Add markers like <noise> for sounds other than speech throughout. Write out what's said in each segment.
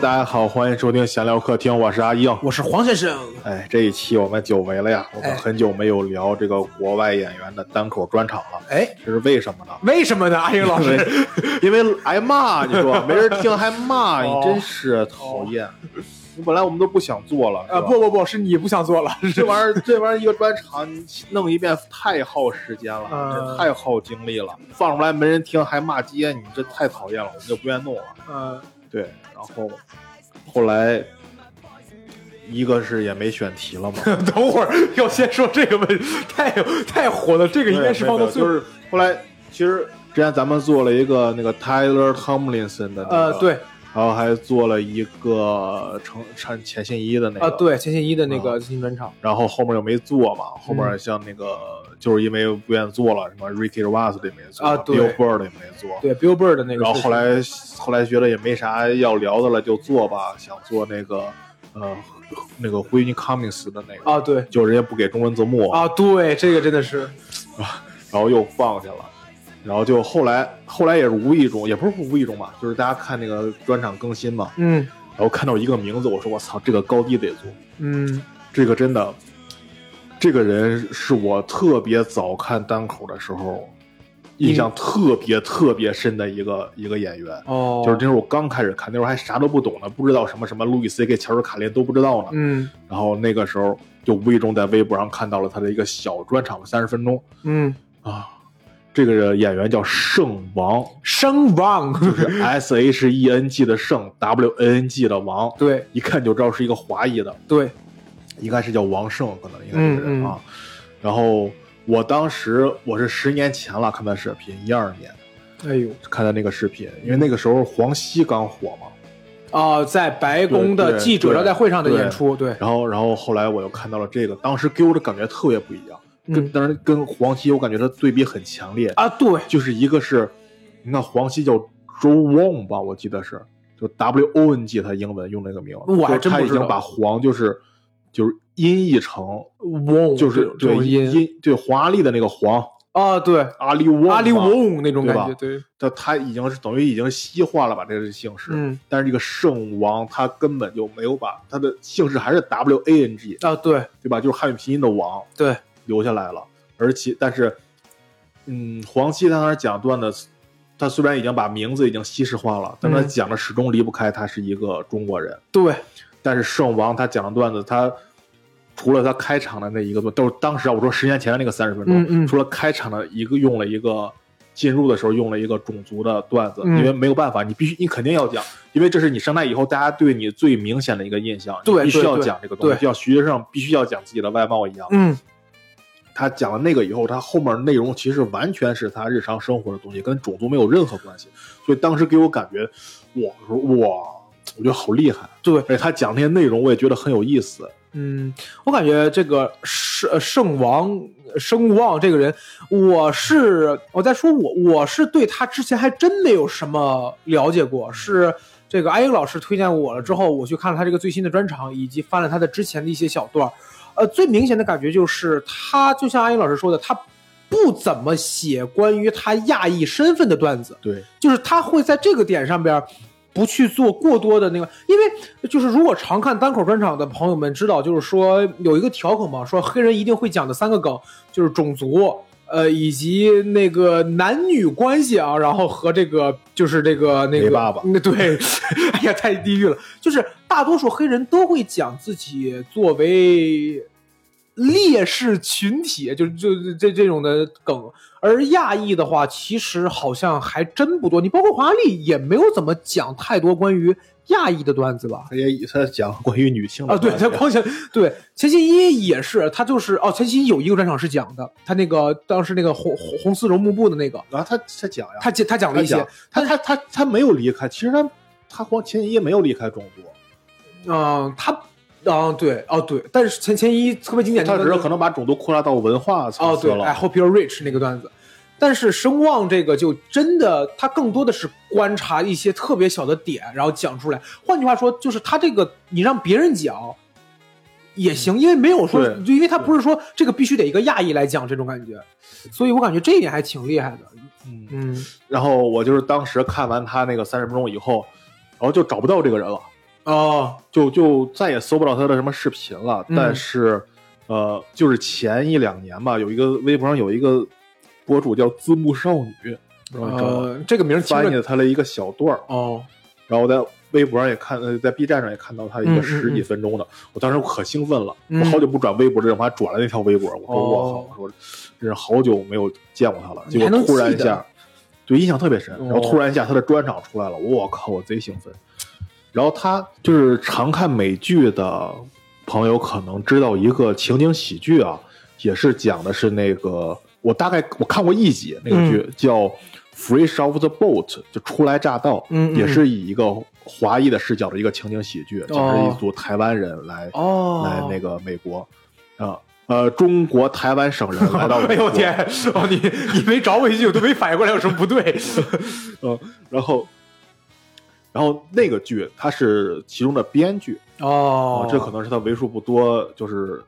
大家好，欢迎收听闲聊客厅，我是阿英。我是黄先生。哎，这一期我们久违了呀，我们哎很久没有聊这个国外演员的单口专场了。哎，这是为什么呢？为什么呢？阿英老师，<laughs> 因为挨骂，你说没人听还骂，哦你真是讨厌。本来我们都不想做了，是呃，吧不不不，是你不想做了，<laughs> 这玩意儿，这玩意儿一个专场你弄一遍太耗时间了，嗯这太耗精力了。放出来没人听还骂街，你这太讨厌了，我们就不愿弄了。嗯，对，然后后来一个是也没选题了嘛，<laughs> 等会儿要先说这个问题，太太火了，这个应该是放到最后。就是后来其实之前咱们做了一个那个 Tyler Tomlinson 的那个，呃，，对，然后还做了一个成陈钱信一的那个，啊，对，钱信一的那个新专场，然后后面又没做嘛，后嗯面像那个、就是因为不愿意做了，什么 Ricky Ross 的也没做啊，Billboard 也没做，对，Billboard 的那个。然后后来后来觉得也没啥要聊的了，就做吧，想做那个呃那个灰尼 Cummings 的那个，啊，对，就人家不给中文字幕，啊，对，这个真的是，然后又放下了。然后就后来，后来也是无意中，也不是无意中吧，就是大家看那个专场更新嘛，嗯。然后看到一个名字，我说我操，这个高低得做，嗯。这个真的，这个人是我特别早看单口的时候印象特别特别深的一个一个演员。哦，就是那时候我刚开始看，那时候还啥都不懂呢，不知道什么什么路易 C K、乔治卡林都不知道呢。嗯。然后那个时候就无意中在微博上看到了他的一个小专场，三十分钟。嗯，啊。这个演员叫圣王，圣王，<laughs> 就是 S H E N G 的圣，W N N G 的王，对。一看就知道是一个华裔的，对，应该是叫王胜，可能应该是啊。然后我当时我是十年前了看他视频，一二年哎呦，看他那个视频，因为那个时候黄西刚火嘛。啊，在白宫的记者招待会上的演出，对，然后，然后后来我又看到了这个，当时给我的感觉特别不一样，跟嗯当然跟黄西我感觉他对比很强烈，啊，对，就是一个是，你看黄西叫 Joe Wong 吧，我记得是，就 W O N G 他英文用那个名字，我还真不知道已经把黄就是就是音译成翁就是对音音。对华丽的那个黄啊，对，阿里翁阿里嘛翁那种感觉，对，他他已经是等于已经西化了吧这个姓氏，嗯。但是这个圣王他根本就没有把他的姓氏还是 W A N G 啊，对。对吧？就是汉语拼音的王对，留下来了，而且但是，嗯，黄西他那儿讲段子，他虽然已经把名字已经西式化了，但他嗯。讲的始终离不开他是一个中国人。对，但是圣王他讲的段子，他除了他开场的那一个段，都是当时啊，我说十年前的那个三十分钟，嗯嗯。除了开场的一个用了一个进入的时候用了一个种族的段子，嗯。因为没有办法，你必须你肯定要讲，因为这是你上台以后大家对你最明显的一个印象，对你必须要讲这个东西，对。就像学生必须要讲自己的外貌一样。嗯。他讲了那个以后，他后面内容其实完全是他日常生活的东西，跟种族没有任何关系。所以当时给我感觉，哇，我说哇，我觉得好厉害。对而且他讲那些内容，我也觉得很有意思。嗯，我感觉这个圣呃圣王声望这个人，我是我在说我我是对他之前还真没有什么了解过，是这个阿英老师推荐我了之后，我去看了他这个最新的专场，以及翻了他的之前的一些小段儿。呃，最明显的感觉就是他就像阿英老师说的，他不怎么写关于他亚裔身份的段子。对，就是他会在这个点上边儿不去做过多的那个，因为就是如果常看单口专场的朋友们知道，就是说有一个调侃嘛，说黑人一定会讲的三个梗就是种族。呃，以及那个男女关系啊，然后和这个就是这个那个爸爸那对，哎呀，太地狱了。就是大多数黑人都会讲自己作为劣势群体，就就这这种的梗。而亚裔的话，其实好像还真不多。你包括华丽也没有怎么讲太多关于亚裔的段子吧？他也他讲关于女性的啊，对，他光讲对钱信一也是，他就是哦，钱信一有一个专场是讲的，他那个当时那个红红红丝绒幕布的那个，啊，他他讲呀，他讲他讲了一些他讲，他他他他没有离开，其实他他黄钱一没有离开中国，嗯、他啊、对哦对，但是钱钱一特别经典，他那个只是可能把种族扩大到文化层哦，对次了。，I hope you're rich 那个段子，但是声望这个就真的，他更多的是观察一些特别小的点，然后讲出来。换句话说，就是他这个你让别人讲也行，因为没有说，就因为他不是说这个必须得一个亚裔来讲这种感觉，所以我感觉这一点还挺厉害的。嗯，嗯然后我就是当时看完他那个三十分钟以后，然后就找不到这个人了，哦，就就再也搜不到他的什么视频了。嗯。但是，呃，就是前一两年吧，有一个微博上有一个博主叫字幕少女？呃，这个名翻译了他的一个小段儿，哦，然后在微博上也看，呃，在 B 站上也看到他一个十几分钟的，我当时可兴奋了，嗯。我好久不转微博了，我还转了那条微博，我说哦。我靠，我说真是好久没有见过他了，结果突然一下，对印象特别深，哦然后突然一下他的专场出来了，我靠，我贼兴奋。然后他就是常看美剧的朋友可能知道一个情景喜剧啊，也是讲的是那个我大概我看过一集那个剧、叫《Fresh Off the Boat》，就初来乍到，嗯嗯也是以一个华裔的视角的一个情景喜剧，讲是一组台湾人来、哦，来那个美国啊。呃，中国台湾省人来到美国，<laughs> 哎呦天！哦，你你没找我一句，我都没反应过来有什么不对。<laughs> 嗯，然后，然后那个剧他是其中的编剧哦啊，这可能是他为数不多就是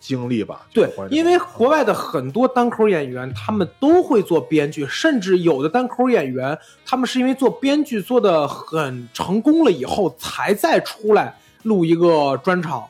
经历吧。对因为国外的很多单口演员，他们都会做编剧，甚至有的单口演员，他们是因为做编剧做的很成功了以后，才再出来录一个专场。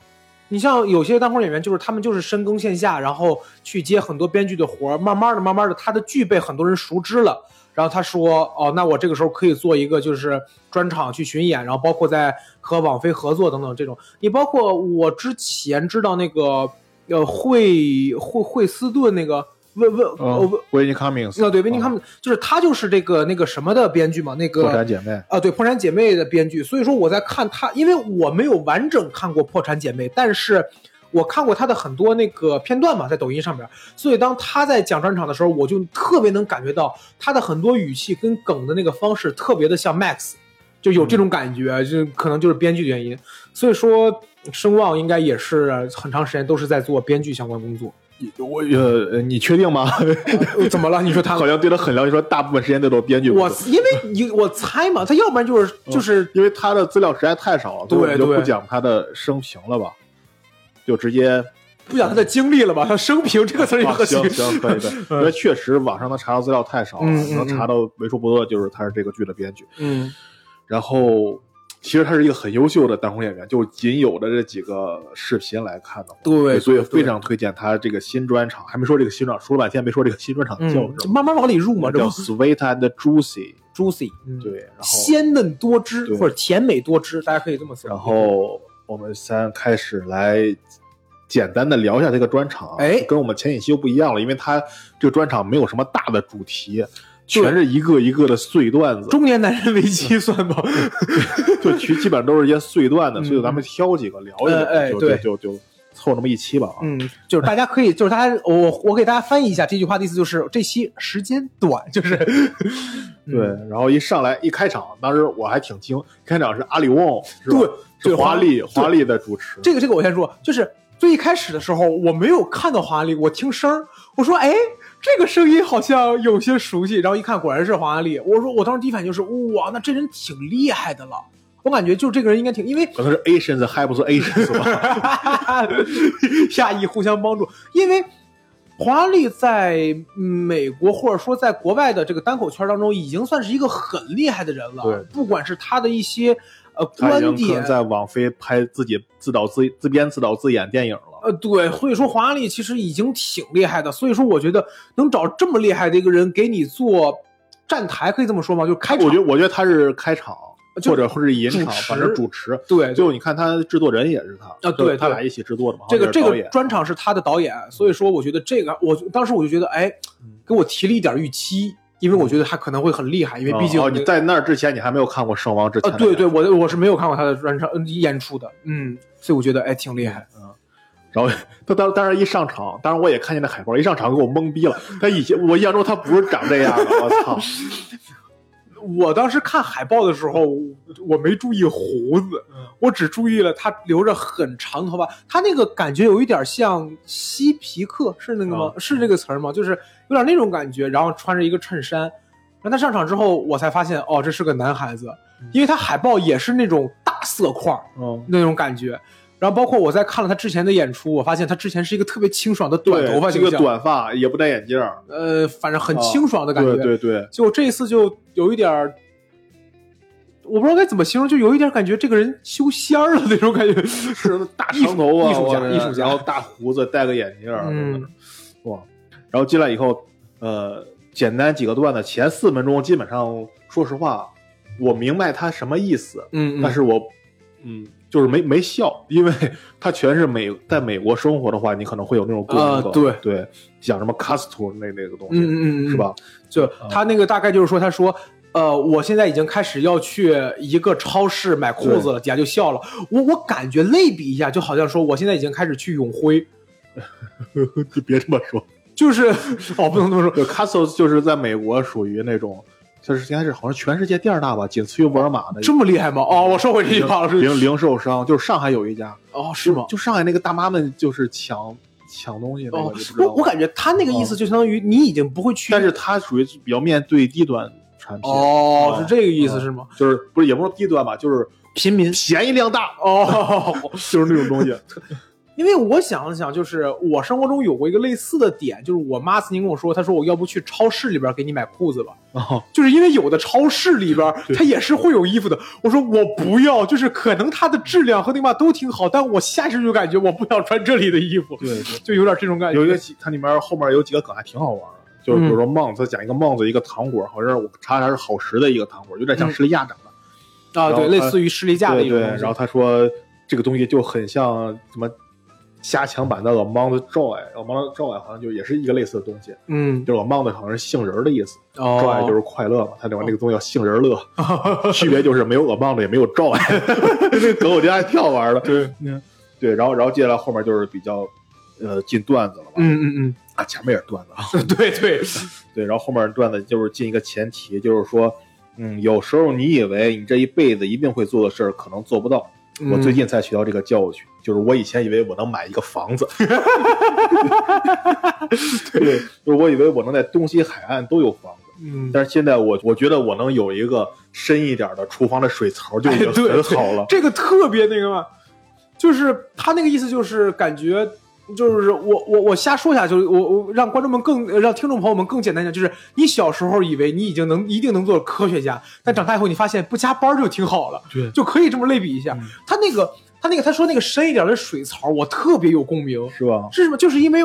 你像有些单口演员，就是他们就是深耕线下，然后去接很多编剧的活儿，慢慢的、慢慢的，他的剧被很多人熟知了。然后他说：“哦，那我这个时候可以做一个就是专场去巡演，然后包括在和网飞合作等等这种。你包括我之前知道那个呃惠惠惠斯顿那个温温呃嗯温维尼卡明斯，啊对温尼他嗯们就是他就是这个那个什么的编剧嘛，那个破产姐妹，啊，对《破产姐妹》的编剧，所以说我在看他，因为我没有完整看过《破产姐妹》，但是我看过他的很多那个片段嘛，在抖音上面，所以当他在讲专场的时候，我就特别能感觉到他的很多语气跟梗的那个方式特别的像 Max，就有这种感觉，就可能就是编剧的原因。所以说，声望应该也是很长时间都是在做编剧相关工作。我呃，你确定吗？呃 <laughs> 怎么了？你说他好像对他很了解，说大部分时间都做编剧我。因为你我猜嘛，他要不然就是就是因为他的资料实在太少了，所以我就不讲他的生平了吧，就直接不讲他的经历了吧？他生平这个词儿也行行可以的，因为确实网上能查到资料太少了，能查到为数不多的就是他是这个剧的编剧。嗯然后其实他是一个很优秀的单红演员，就仅有的这几个视频来看的话，对对所以非常推荐他这个新专场。还没说这个新专场，说了半天没说这个新专场叫慢慢往里入嘛，这叫 Sweet and Juicy。juicy，嗯对，然后鲜嫩多汁或者甜美多汁，大家可以这么说。然后我们先开始来简单的聊一下这个专场啊，哎。跟我们前几期又不一样了，因为它这个专场没有什么大的主题，全是一个一个的碎段子，中年男人危机算吗？<laughs> 就其基本上都是一些碎段子，嗯。所以咱们挑几个聊一聊，哎对。就就就凑那么一期吧啊。嗯，就是大家可以，就是大家，我我给大家翻译一下这句话的意思，就是这期时间短，就是 <laughs> 对，然后一上来一开场，当时我还挺惊，开场是阿里旺，对华丽华华丽的主持，这个这个我先说，就是最一开始的时候我没有看到华丽，我听声儿，我说哎，这个声音好像有些熟悉，然后一看果然是华丽，我说我当时第一反应就是哇，那这人挺厉害的了，我感觉就这个人应该挺，因为可能是 Asians 还不是 <laughs> Asians 吧？下意互相帮助，因为华丽在美国或者说在国外的这个单口圈当中，已经算是一个很厉害的人了。对不管是他的一些呃他已观点经，在网飞拍自己自导自自编自导自演电影了。呃，对，所以说华丽其实已经挺厉害的。所以说，我觉得能找这么厉害的一个人给你做站台，可以这么说吗？就开场，我觉得，我觉得他是开场，或者或者引场反正主持。对最后你看他制作人也是他啊对对他俩一起制作的嘛。这个这个专场是他的导演，所以说我觉得这个，我当时我就觉得，哎，给我提了一点预期，因为我觉得他可能会很厉害，因为毕竟哦，你在那儿之前你还没有看过《圣王》之前啊，对对，我我是没有看过他的专场呃演出的，嗯，所以我觉得哎挺厉害。嗯然后他当当然一上场，当然我也看见那海报，一上场给我懵逼了。他以前我印象中他不是长这样的，我操！<laughs> 我当时看海报的时候，我没注意胡子，我只注意了他留着很长头发，他那个感觉有一点像西皮克，是那个吗？啊是这个词儿吗？就是有点那种感觉，然后穿着一个衬衫。然后他上场之后，我才发现哦，这是个男孩子，因为他海报也是那种大色块儿嗯，那种感觉。然后包括我在看了他之前的演出，我发现他之前是一个特别清爽的短头发这个形象，短发也不戴眼镜儿，呃，反正很清爽的感觉。对对对，结果这一次就有一点儿，我不知道该怎么形容，就有一点感觉这个人修仙儿了那种感觉，是大长头啊，艺术家艺术家然后大胡子，戴个眼镜哇！然后进来以后，呃，简单几个段子，前四分钟基本上，说实话，我明白他什么意思，嗯，但是我，嗯，就是没没笑，因为他全是美在美国生活的话，你可能会有那种共鸣对对，讲什么 custom 那那个东西，嗯嗯嗯，是？吧？就他那个大概就是说，他说。呃，我现在已经开始要去一个超市买裤子了，底下就笑了。我我感觉类比一下，就好像说我现在已经开始去永辉，<laughs> 你别这么说，就是 <laughs> 哦，不能这么说，对 custom 就是在美国属于那种，就是应该是好像全世界第二大吧，仅次于沃尔玛的这么厉害吗？哦，我收回这句话了，是零零售商，就是上海有一家，哦，是吗？就上海那个大妈们就是抢抢东西那哦我我感觉他那个意思就相当于你已经不会去，但是它属于比较面对低端产品，哦，啊是这个意思是吗？就是不是也不是低端吧，就是平民。便宜量大，哦，<laughs> 就是那种东西。因为我想了想，就是我生活中有过一个类似的点，就是我妈曾经跟我说，她说我要不去超市里边给你买裤子吧，哦，就是因为有的超市里边它也是会有衣服的。我说我不要，就是可能它的质量和那嘛都挺好，但我下意识就感觉我不想穿这里的衣服，对对，就有点这种感觉。有一个它里面后面有几个梗还挺好玩的。就是比如说帽子讲一个帽子一个糖果，好像是我查查是好时的一个糖果，有点像嗯士力架长的。啊，对，类似于士力架的一个东西。然后他说这个东西就很像什么加强版的 Among Joy，Among Joy 好像就也是一个类似的东西，嗯，就是 Among 好像是杏仁的意思哦，Joy 就是快乐嘛，它里面那个东西叫杏仁乐，<laughs> 区别就是没有 Among 也没有 Joy，<laughs> <laughs> 这个梗我觉得还挺好玩的。对，对，然后然后接下来后面就是比较呃进段子了吧，嗯嗯嗯啊前面也是段子啊，嗯，对对，对，然后后面段子就是进一个前提，就是说。嗯，有时候你以为你这一辈子一定会做的事儿，可能做不到。嗯我最近才学到这个教训，就是我以前以为我能买一个房子，<laughs> 对，就是我以为我能在东西海岸都有房子，嗯，但是现在我我觉得我能有一个深一点的厨房的水槽就已经很好了。这个特别那个嘛，就是他那个意思就是感觉。就是我我我瞎说一下，就是我我让观众们更让听众朋友们更简单一点，就是你小时候以为你已经能一定能做科学家，但长大以后你发现不加班就挺好了，对就可以这么类比一下。嗯他那个他那个他说那个深一点的水槽，我特别有共鸣。是吧？是什么？就是因为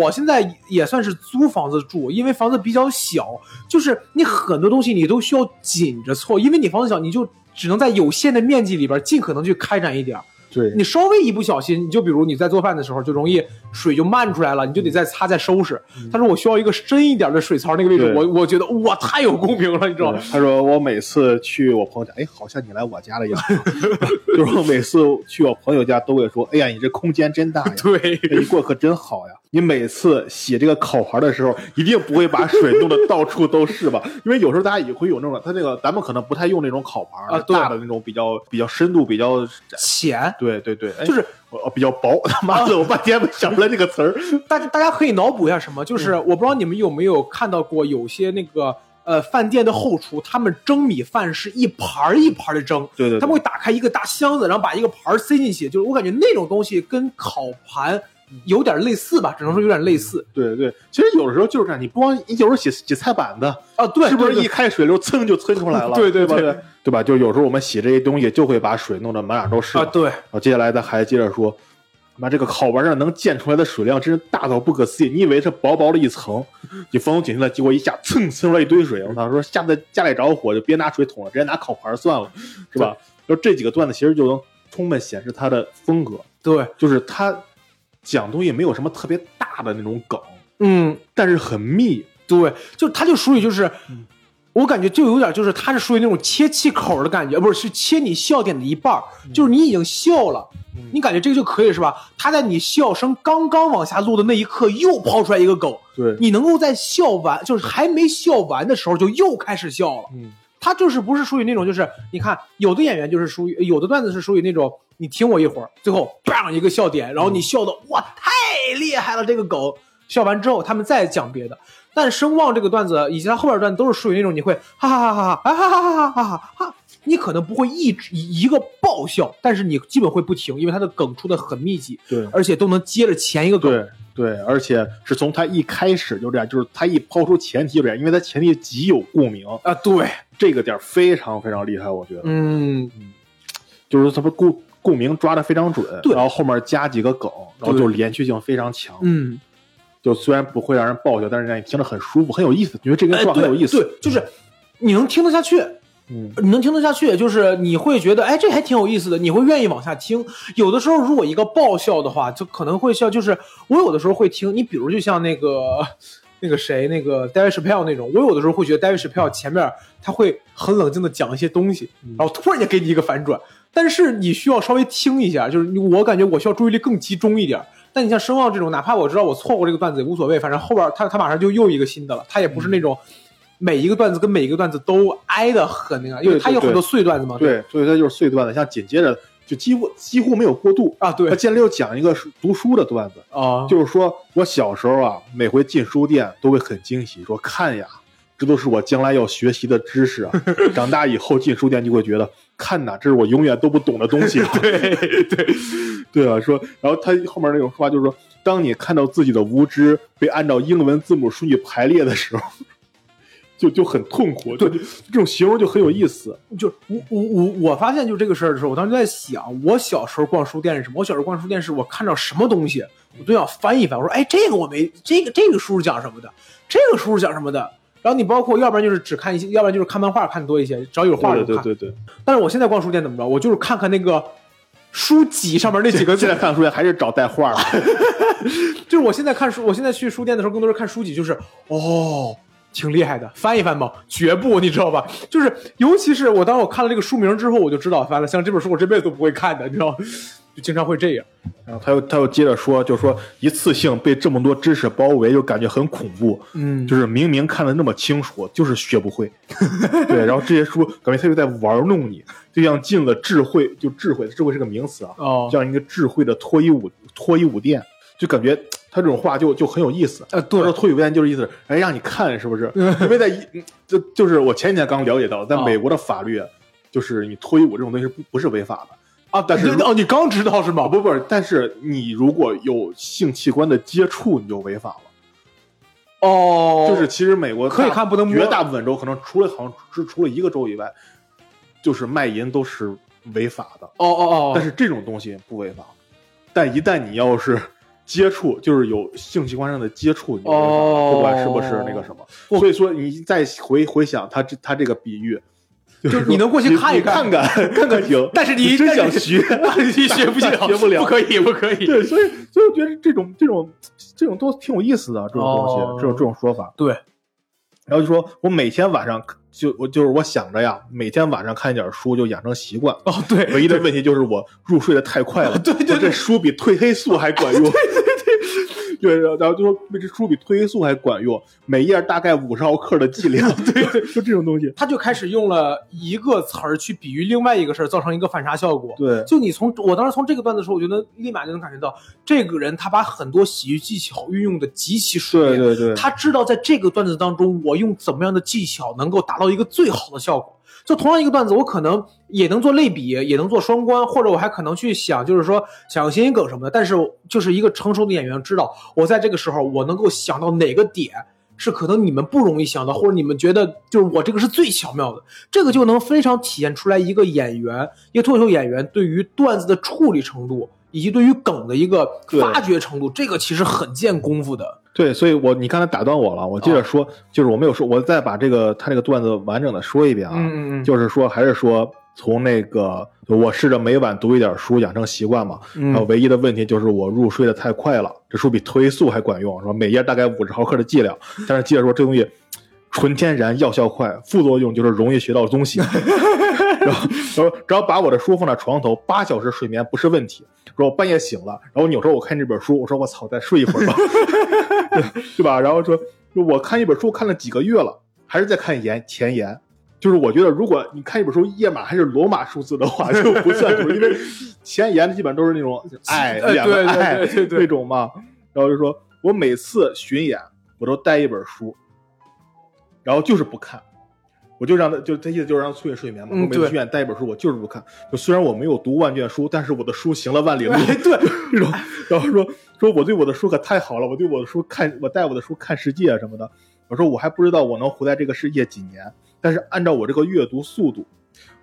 我现在也算是租房子住，因为房子比较小，就是你很多东西你都需要紧着凑，因为你房子小，你就只能在有限的面积里边尽可能去开展一点儿。对，你稍微一不小心，你就比如你在做饭的时候，就容易水就漫出来了，你就得再擦再收拾。他说我需要一个深一点的水槽，那个位置，我我觉得哇太有共鸣了，你知道吗？他说我每次去我朋友家，哎，好像你来我家了一样子。<laughs> 就是我每次去我朋友家都会说，哎呀，你这空间真大呀，<laughs> 对，哎你过得可真好呀。你每次洗这个烤盘的时候，一定不会把水弄得到处都是吧？因为有时候大家也会有那种，他那个咱们可能不太用那种烤盘啊对大的那种比较比较深度比较。浅，对对对，哎就是比较薄。他 <laughs> 妈的，我半天没想出来这个词儿。<laughs> 大家大家可以脑补一下什么，嗯就是我不知道你们有没有看到过有些那个呃饭店的后厨，他们蒸米饭是一盘儿一盘的蒸，对对对他们会打开一个大箱子，然后把一个盘儿塞进去，就是我感觉那种东西跟烤盘有点类似吧，只能说有点类似对对，其实有的时候就是这样，你不光你有时候洗洗菜板子，啊，对，是不是一开水流蹭就蹭出来了？<laughs> 对对吧？对对吧？就有时候我们洗这些东西，就会把水弄得满眼都是啊？对，然后接下来咱还接着说，妈这个烤盘上能溅出来的水量真是大到不可思议。你以为是薄薄的一层，你风景进来，结果一下蹭蹭出来一堆水。我操，说下次家里着火就别拿水桶了，直接拿烤盘算了，是吧？就这几个段子其实就能充分显示他的风格，对，就是他讲东西没有什么特别大的那种梗，嗯，但是很密。对，就他就属于就是。嗯我感觉就有点就是他是属于那种切气口的感觉，不是是切你笑点的一半儿，就是你已经笑了，嗯你感觉这个就可以是吧？他在你笑声刚刚往下落的那一刻又抛出来一个梗，对，你能够在笑完就是还没笑完的时候就又开始笑了。嗯，他就是不是属于那种就是你看有的演员就是属于有的段子是属于那种你听我一会儿，最后砰一个笑点，然后你笑的哇太厉害了这个梗，笑完之后他们再讲别的。但声望这个段子以及他后边段都是属于那种你会哈哈哈哈哈哈哈哈哈哈哈，你可能不会一直一一个爆笑，但是你基本会不停，因为他的梗出的很密集，对。而且都能接着前一个梗。对对，而且是从他一开始就这样，就是他一抛出前提就这样，因为他前提极有共鸣，啊，对，这个点儿非常非常厉害，我觉得，嗯，就是他们共共鸣抓的非常准，对。然后后面加几个梗，然后就连续性非常强，嗯，就虽然不会让人爆笑，但是让你听着很舒服，很有意思，觉得这个哎，段很有意思，对，对就是你能听得下去，嗯，你能听得下去，就是你会觉得，哎，这还挺有意思的，你会愿意往下听。有的时候，如果一个爆笑的话，就可能会笑。就是我有的时候会听，你比如就像那个 <laughs> 那个谁，那个 David Chappelle 那种，我有的时候会觉得 David Chappelle 前面他会很冷静的讲一些东西，然后突然间给你一个反转，但是你需要稍微听一下，就是我感觉我需要注意力更集中一点。但你像声望这种，哪怕我知道我错过这个段子也无所谓，反正后边他他马上就又一个新的了，他也不是那种。每一个段子跟每一个段子都挨得很那个，因为他有很多碎段子嘛。对，所以他就是碎段子，像紧接着就几乎几乎没有过渡啊，对他，接着又讲一个读书的段子，啊，就是说我小时候啊，每回进书店都会很惊喜，说看呀，这都是我将来要学习的知识啊。<laughs> 长大以后进书店就会觉得，看呐，这是我永远都不懂的东西、啊。<laughs> 对对对啊，说，然后他后面那种说法就是说，当你看到自己的无知被按照英文字母顺序排列的时候，<laughs> 就就很痛苦。对，这种形容就很有意思。就我我我我发现就这个事儿的时候，我当时在想，我小时候逛书店是什么？我小时候逛书店是我看到什么东西，我都想翻一翻。我说，哎，这个我没，这个这个书是讲什么的？这个书是讲什么的？然后你包括要不然就是只看一些，要不然就是看漫画看多一些，只要有画就看。对对对对。但是我现在逛书店怎么着？我就是看看那个书籍上面那几个字 <laughs> 现在。看书店还是找带画的。<laughs> 就是我现在看书，我现在去书店的时候，更多是看书籍，就是哦，挺厉害的，翻一翻吧，绝不，你知道吧？就是尤其是我当我看了这个书名之后，我就知道，翻了，像这本书我这辈子都不会看的，你知道吗，就经常会这样。然后他又他又接着说，就说一次性被这么多知识包围，就感觉很恐怖。嗯就是明明看的那么清楚，就是学不会。<laughs> 对，然后这些书感觉他又在玩弄你，就像进了智慧，就智慧，智慧是个名词啊，哦，像一个智慧的脱衣舞脱衣舞店，就感觉 <tsk> 他这种话就就很有意思。呃，他对说脱衣舞店就是意思，哎，让你看是不是？<laughs> 因为在一嗯就就是我前几天刚了解到，在哦美国的法律，就是你脱衣舞这种东西是不不是违法的啊，但是哦，你刚知道是吗？不不不，但是你如果有性器官的接触，你就违法了。哦，就是其实美国可以看不能摸绝大部分州可能除了好像只除了一个州以外，就是卖淫都是违法的。哦哦哦，但是这种东西不违法，但一旦你要是接触，就是有性器官上的接触，你就违法不管是不是那个什么。所以说你再回回想他这他这个比喻。就是你能过去看一看看看 <laughs> 看看行，但是你真想学，<laughs> 你学不 <laughs> 了，学不了不可以，不可以。对，所以所以我觉得这种这种这种都挺有意思的，这种东西，哦这种这种说法。对，然后就说我每天晚上就我就是我想着呀，每天晚上看一点书就养成习惯。哦，对，唯一的问题就是我入睡的太快了，对对对我这书比褪黑素还管用。对对对对，然后就说这书比褪黑素还管用，每页大概五十毫克的剂量。<laughs> 对对，就这种东西。他就开始用了一个词儿去比喻另外一个事儿，造成一个反差效果。对就你从我当时从这个段子的时候，我觉得立马就能感觉到，这个人他把很多喜剧技巧运用的极其熟练。对对对，他知道在这个段子当中，我用怎么样的技巧能够达到一个最好的效果。就同样一个段子，我可能也能做类比，也能做双关，或者我还可能去想，就是说想谐音梗什么的。但是，就是一个成熟的演员知道，我在这个时候我能够想到哪个点是可能你们不容易想到，或者你们觉得就是我这个是最巧妙的，这个就能非常体现出来一个演员，一个脱口秀演员对于段子的处理程度，以及对于梗的一个发掘程度，这个其实很见功夫的。对，所以我你刚才打断我了，我接着说，就是我没有说，我再把这个他这个段子完整的说一遍啊，嗯嗯嗯就是说还是说从那个我试着每晚读一点书，养成习惯嘛，嗯然后唯一的问题就是我入睡的太快了，这书比褪黑素还管用，是吧？每页大概五十毫克的剂量，但是接着说这东西纯天然，药效快，副作用就是容易学到东西。<laughs> 然后，然后只要把我的书放在床头，八小时睡眠不是问题。说我半夜醒了，然后扭头我看这本书，我说我操，再睡一会儿吧，<laughs> 对对吧？然后说我看一本书看了几个月了，还是在看言前言。就是我觉得，如果你看一本书页码还是罗马数字的话，就不算数，因为前言基本都是那种 <laughs> 爱呃两个爱那种嘛。然后就说我每次巡演，我都带一本书，然后就是不看，我就让他就他意思就是让他促进睡眠嘛。我每次去院带一本书，我就是不看。就虽然我没有读万卷书，但是我的书行了万里路。哎对，<laughs> 这种，然后说说我对我的书可太好了，我对我的书看，我带我的书看世界什么的。我说我还不知道我能活在这个世界几年，但是按照我这个阅读速度，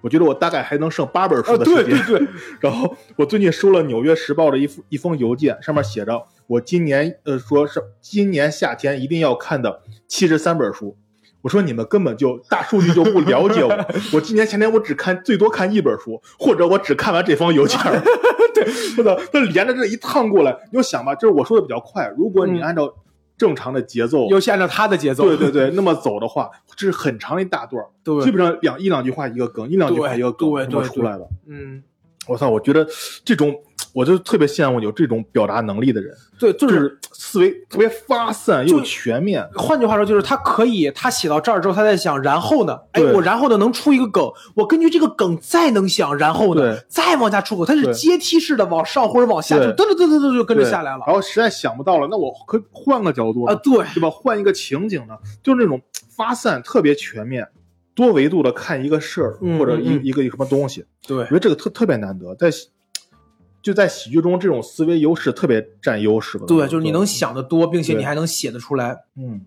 我觉得我大概还能剩八本书啊，的时间。对对对，<laughs> 然后我最近收了《纽约时报》的一封一封邮件，上面写着我今年呃说是今年夏天一定要看的七十三本书。我说你们根本就大数据就不了解我，<laughs> 我今年前年我只看最多看一本书，或者我只看完这封邮件儿。<laughs> 对，真的，那连着这一趟过来，你就想吧，就是我说的比较快，如果你嗯。按照正常的节奏，尤其按照他的节奏，对对对，那么走的话，这是很长一大段，对。基本上两一两句话一个梗，一两句话一个梗对这么出来的。嗯，我操，我觉得这种，我就特别羡慕有这种表达能力的人，对，就就是是思维特别发散又全面。换句话说，就是他可以，他写到这儿之后，他在想，然后呢？哎，对我然后呢能出一个梗，我根据这个梗再能想，然后呢对再往下出口，他是阶梯式的往上或者往下，就噔噔噔噔噔就跟着下来了然后实在想不到了，那我可以换个角度啊！对，对吧？换一个情景呢，就是那种发散、特别全面、多维度的看一个事儿、嗯或者一、一个一什么东西，对我觉得这个特特别难得，在喜就在喜剧中，这种思维优势特别占优势吧。对，就是你能想得多，并且你还能写得出来。嗯，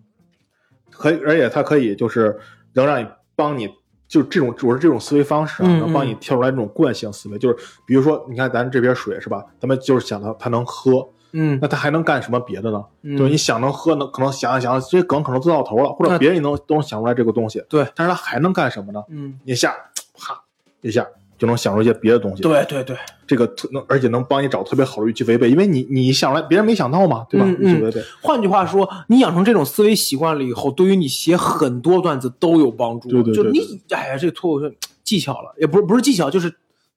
可以，而且它可以就是能让你帮你，就是这种，主要是这种思维方式啊，嗯能帮你跳出来这种惯性思维。就是比如说，你看咱这边水是吧？咱们就是想到它能喝，嗯那它还能干什么别的呢？嗯就是你想能喝，能可能想一想，这些梗可能做到头了，或者别人也能都能想出来这个东西。对，但是它还能干什么呢？嗯，一下啪一下就能想出一些别的东西。，对对对，这个特能，而且能帮你找特别好的预期违背，因为你你想来，别人没想到嘛，对吧？嗯预期违背。换句话说，你养成这种思维习惯了以后，对于你写很多段子都有帮助。对对对对就你，哎呀，这个脱口秀技巧了，也不是不是技巧，就是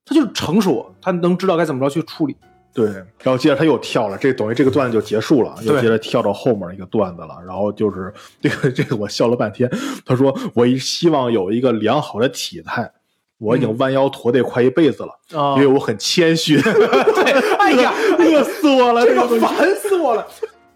他就是成熟，他能知道该怎么着去处理。对，然后接着他又跳了，这等于这个段子就结束了，又接着跳到后面一个段子了。然后就是这个这个我笑了半天。他说我一希望有一个良好的体态，我已经弯腰驼背快一辈子了，啊因为我很谦虚。<laughs> 对，哎呀，<laughs> 饿死我了，这个烦死我了。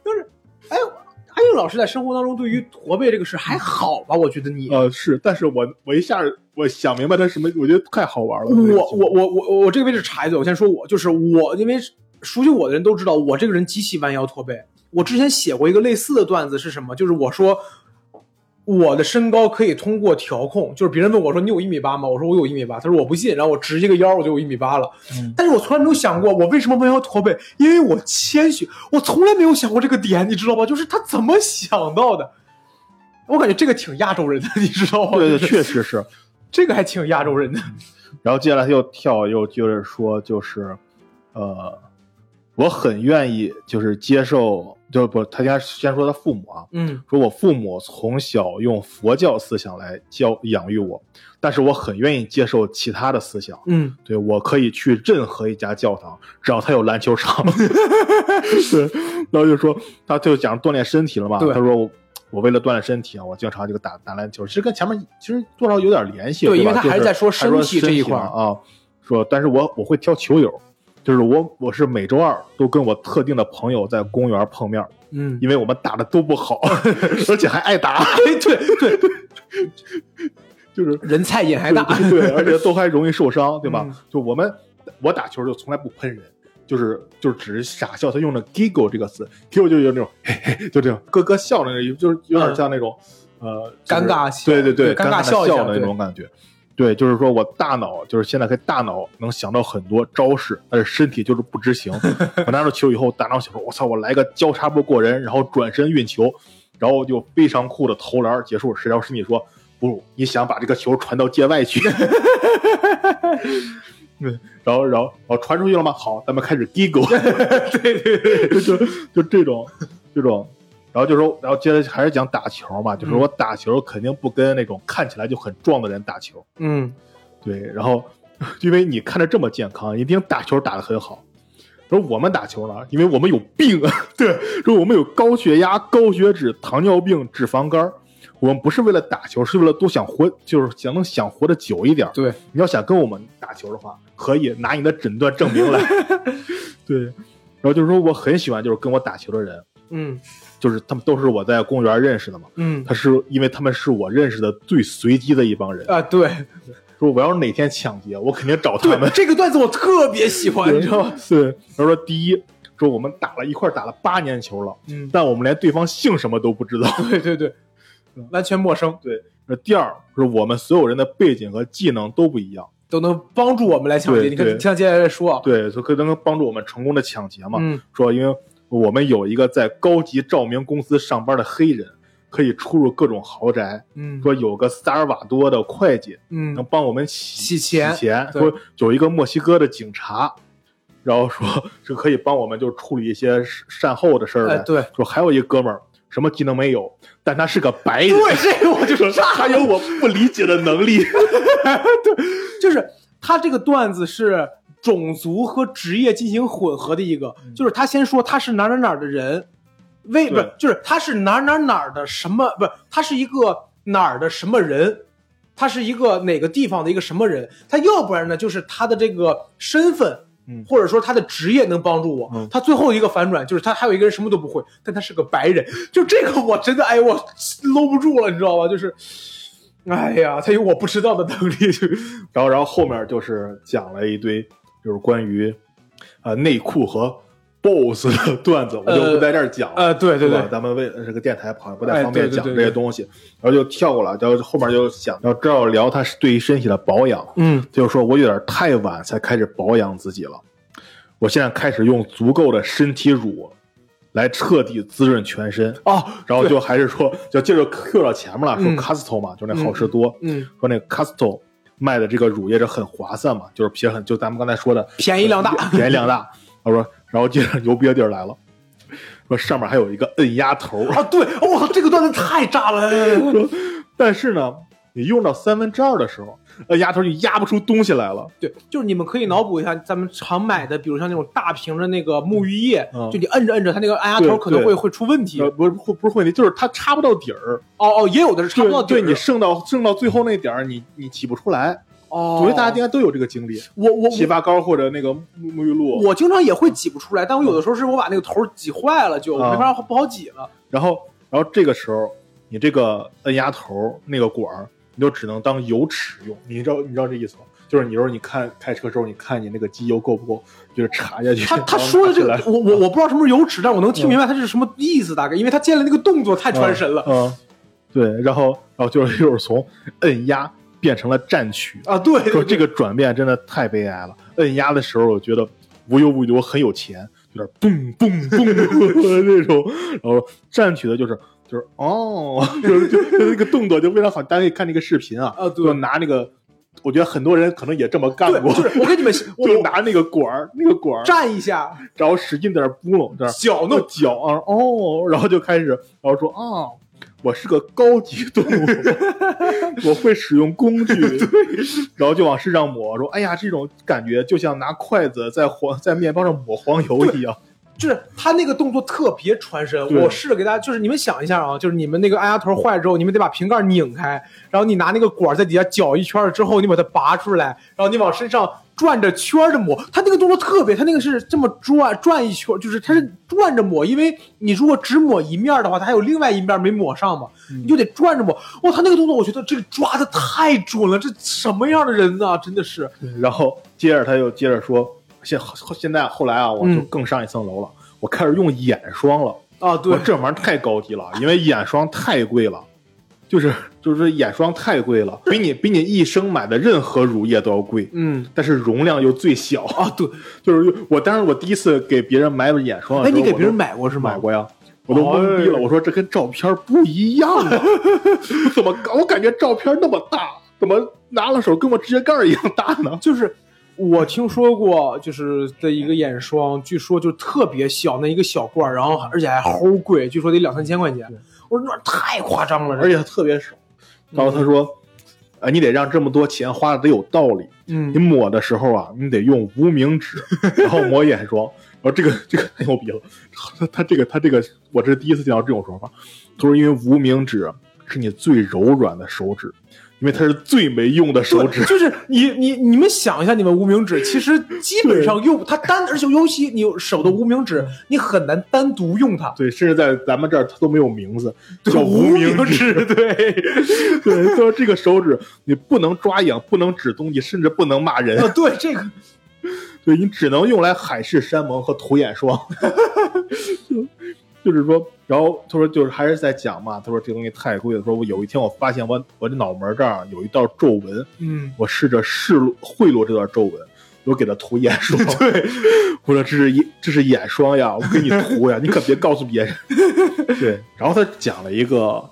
就是，哎，阿英老师在生活当中对于驼背这个事还好吧？我觉得你，呃是，但是我我一下我想明白他什么，我觉得太好玩了。我我我我我这个位置插一嘴，我先说我就是我，因为熟悉我的人都知道，我这个人极其弯腰驼背。我之前写过一个类似的段子是什么？就是我说我的身高可以通过调控，就是别人问我说你有一米八吗？我说我有一米八，他说我不信，然后我直一个腰我就有一米八了。嗯但是我从来没有想过我为什么弯腰驼背，因为我谦虚，我从来没有想过这个点，你知道吧？就是他怎么想到的？我感觉这个挺亚洲人的，<laughs> 你知道吗？对对，就是确实是。这个还挺亚洲人的。然后接下来他又跳，又接着说，就是，呃，我很愿意就是接受，就不，他先先说他父母啊，嗯说我父母从小用佛教思想来教养育我，但是我很愿意接受其他的思想。嗯对我可以去任何一家教堂，只要他有篮球场。<laughs> <laughs> 对，然后就说他就讲锻炼身体了嘛。他说我我为了锻炼身体啊，我经常这个打打篮球，其实跟前面其实多少有点联系，对对，因为他还是在说身体这一块啊。说，但是我我会挑球友，就是我我是每周二都跟我特定的朋友在公园碰面，嗯，因为我们打的都不好，<laughs> 而且还爱打。对，对对，<laughs> 就是人菜瘾还大。对，而且都还容易受伤，对吧？嗯就我们我打球就从来不喷人，就是就是只是傻笑。他用的 giggle 这个词，giggle 就有那种嘿嘿，就这种咯咯笑的那种，就是有点像那种、呃就是尴尬笑对对对，尴尬笑的那种感觉。对，就是说我大脑就是现在可以大脑能想到很多招式，但是身体就是不执行。<laughs> 我拿到球以后，大脑想说：“我操，我来个交叉步过人，然后转身运球，然后就非常酷的投篮结束。”然后身体说：“不如你想把这个球传到界外去。<laughs> ”对，然后然后然后传出去了吗？好，咱们开始 giggle。<laughs> 对对对，就就这种这种，然后就说，然后接着还是讲打球嘛，就是我打球肯定不跟那种看起来就很壮的人打球。嗯对，然后 <laughs> 因为你看着这么健康，一定打球打得很好。说我们打球呢，因为我们有病，<laughs> 对，说我们有高血压、高血脂、糖尿病、脂肪肝。我们不是为了打球，是为了多想活，就是想能想活得久一点。对，你要想跟我们打球的话，可以拿你的诊断证明来。<laughs> 对，然后就是说我很喜欢就是跟我打球的人，嗯就是他们都是我在公园认识的嘛。嗯他是因为他们是我认识的最随机的一帮人。啊，对说我要是哪天抢劫，我肯定找他们，。这个段子我特别喜欢，你知道吗？<laughs> 对，他说第一，说我们打了一块打了八年球了，嗯，但我们连对方姓什么都不知道。对对对，<laughs> 完全陌生。对，然那第二是我们所有人的背景和技能都不一样，都能帮助我们来抢劫。你看，像接下来说，对，所以可能帮助我们成功的抢劫嘛。嗯说因为我们有一个在高级照明公司上班的黑人，可以出入各种豪宅。嗯说有个萨尔瓦多的会计嗯能嗯帮我们洗洗钱洗钱。说有一个墨西哥的警察，然后说是可以帮我们就处理一些善后的事儿的。哎对说还有一个哥们儿什么技能没有，但他是个白人。对，这个我就说他有我不理解的能力。<laughs> 对就是他这个段子是种族和职业进行混合的一个，就是他先说他是哪儿哪儿哪儿的人，为不是就是他是哪儿哪儿哪儿的什么不是他是一个哪儿的什么人，他是一个哪个地方的一个什么人，他要不然呢就是他的这个身份。嗯或者说他的职业能帮助我，嗯他最后一个反转就是他还有一个人什么都不会，但他是个白人，就这个我真的哎我搂不住了，你知道吧？就是，哎呀，他有我不知道的能力，然后，然后后面就是讲了一堆，就是关于呃内裤和 BOSS 的 <laughs> 段子，我就不在这儿讲了。呃，对对对，咱们为了这个电台好像不太哎方便讲这些东西，然后就跳过了，然后后面就想要知道聊他对于身体的保养，嗯。就是说我有点太晚才开始保养自己了，我现在开始用足够的身体乳来彻底滋润全身，哦，然后就还是说，就接着 Q 到前面了，说嗯。Casto 嘛，就那好事多，嗯，说那个 Casto 卖的这个乳液这很划算嘛，就是撇很，就咱们刚才说的便宜量大便宜量大。他说，然后接着牛逼的地儿来了，说上面还有一个摁压头，啊，对，我操，这个段子太炸了，说但是呢，你用到三分之二的时候，摁压头就压不出东西来了。对，就是你们可以脑补一下，咱们常买的，比如像那种大瓶的那个沐浴液，嗯就你摁着摁着，它那个按压头可能会会出问题。呃，不是不不是问题，就是它插不到底儿，哦哦，也有的是插不到底儿对对你剩到剩到最后那点儿，你你挤不出来。哦，我觉得大家应该都有这个经历，我我洗发膏或者那个沐沐浴露。我经常也会挤不出来，但我有的时候是我把那个头挤坏了，就啊没法不好挤了。然后然后这个时候，你这个摁压头那个管儿，你就只能当油尺用。你知道你知道这意思吗？就是你说你看开车时候，你看你那个机油够不够，就是查下去。他他说的这个我我我不知道什么是油尺，但我能听明白他是什么意思，大概，因为他见了那个动作太传神了嗯，嗯对，然后然后就是就是从摁压变成了战曲，啊！对，说这个转变真的太悲哀了。摁压的时候，我觉得无忧无虑，我很有钱，有点嘣嘣嘣那种。然后战曲的就是就是哦，<laughs> 就是就就那个动作就非常好。大家可以看那个视频啊，啊对就拿那个，我觉得很多人可能也这么干，过，就是我跟你们，<laughs> 我就拿那个管儿，那个管儿，站一下，然后使劲在那儿拨弄，这儿搅弄，搅啊，哦，然后就开始，然后说啊，我是个高级动物，<laughs> 我会使用工具，然后就往身上抹，说，哎呀，这种感觉就像拿筷子在黄在面包上抹黄油一样，就是他那个动作特别传神。我试着给大家，就是你们想一下啊，就是你们那个按压头坏了之后，你们得把瓶盖拧开，然后你拿那个管在底下搅一圈之后，你把它拔出来，然后你往身上转着圈儿的抹。他那个动作特别，他那个是这么转转一圈，就是他是转着抹，因为你如果只抹一面的话，它还有另外一面没抹上嘛，你就得转着抹。哇，他那个动作，我觉得这个抓的太准了，这什么样的人呢？真的是，然后接着他又接着说，现现在后来啊，我就嗯更上一层楼了，我开始用眼霜了。啊，对我，这玩意儿太高级了，因为眼霜太贵了，就是就是眼霜太贵了，比你比你一生买的任何乳液都要贵，嗯但是容量又最小。啊，对，就是我当时我第一次给别人买眼霜的哎，时候，你给别人买过是吗？买过呀，我都懵逼了。哎我说这跟照片不一样啊，<laughs> 怎么我感觉照片那么大，怎么拿了手跟我指甲盖儿一样大呢？就是我听说过，就是的一个眼霜，据说就特别小，那一个小罐儿，然后而且还齁贵，据说得两三千块钱。我说那太夸张了，而且它特别少。然后他说，呃，你得让这么多钱花的得有道理。嗯你嗯，抹的时候啊，你得用无名指，<laughs> 然后抹眼霜。然后这个这个 <laughs> 太牛逼了，他他这个他这个，我这是第一次听到这种说法。他说，因为无名指是你最柔软的手指，因为它是最没用的手指，。就是你你你们想一下，你们无名指其实基本上用它单，而且尤其你有手的无名指，你很难单独用它。对，甚至在咱们这儿它都没有名字，叫无名指，<laughs> 对，对，他说这个手指你不能抓痒，不能指东西，甚至不能骂人。啊，对这个，对你只能用来海誓山盟和涂眼霜。<laughs> 就就是说，然后他说就是还是在讲嘛，他说这东西太贵了，说我有一天我发现我我这脑门这儿有一道皱纹，嗯，我试着试贿赂这段皱纹，我给他涂眼霜，<laughs> 对，<laughs> 我说这是眼这是眼霜呀，我给你涂呀，<laughs> 你可别告诉别人。对，然后他讲了一个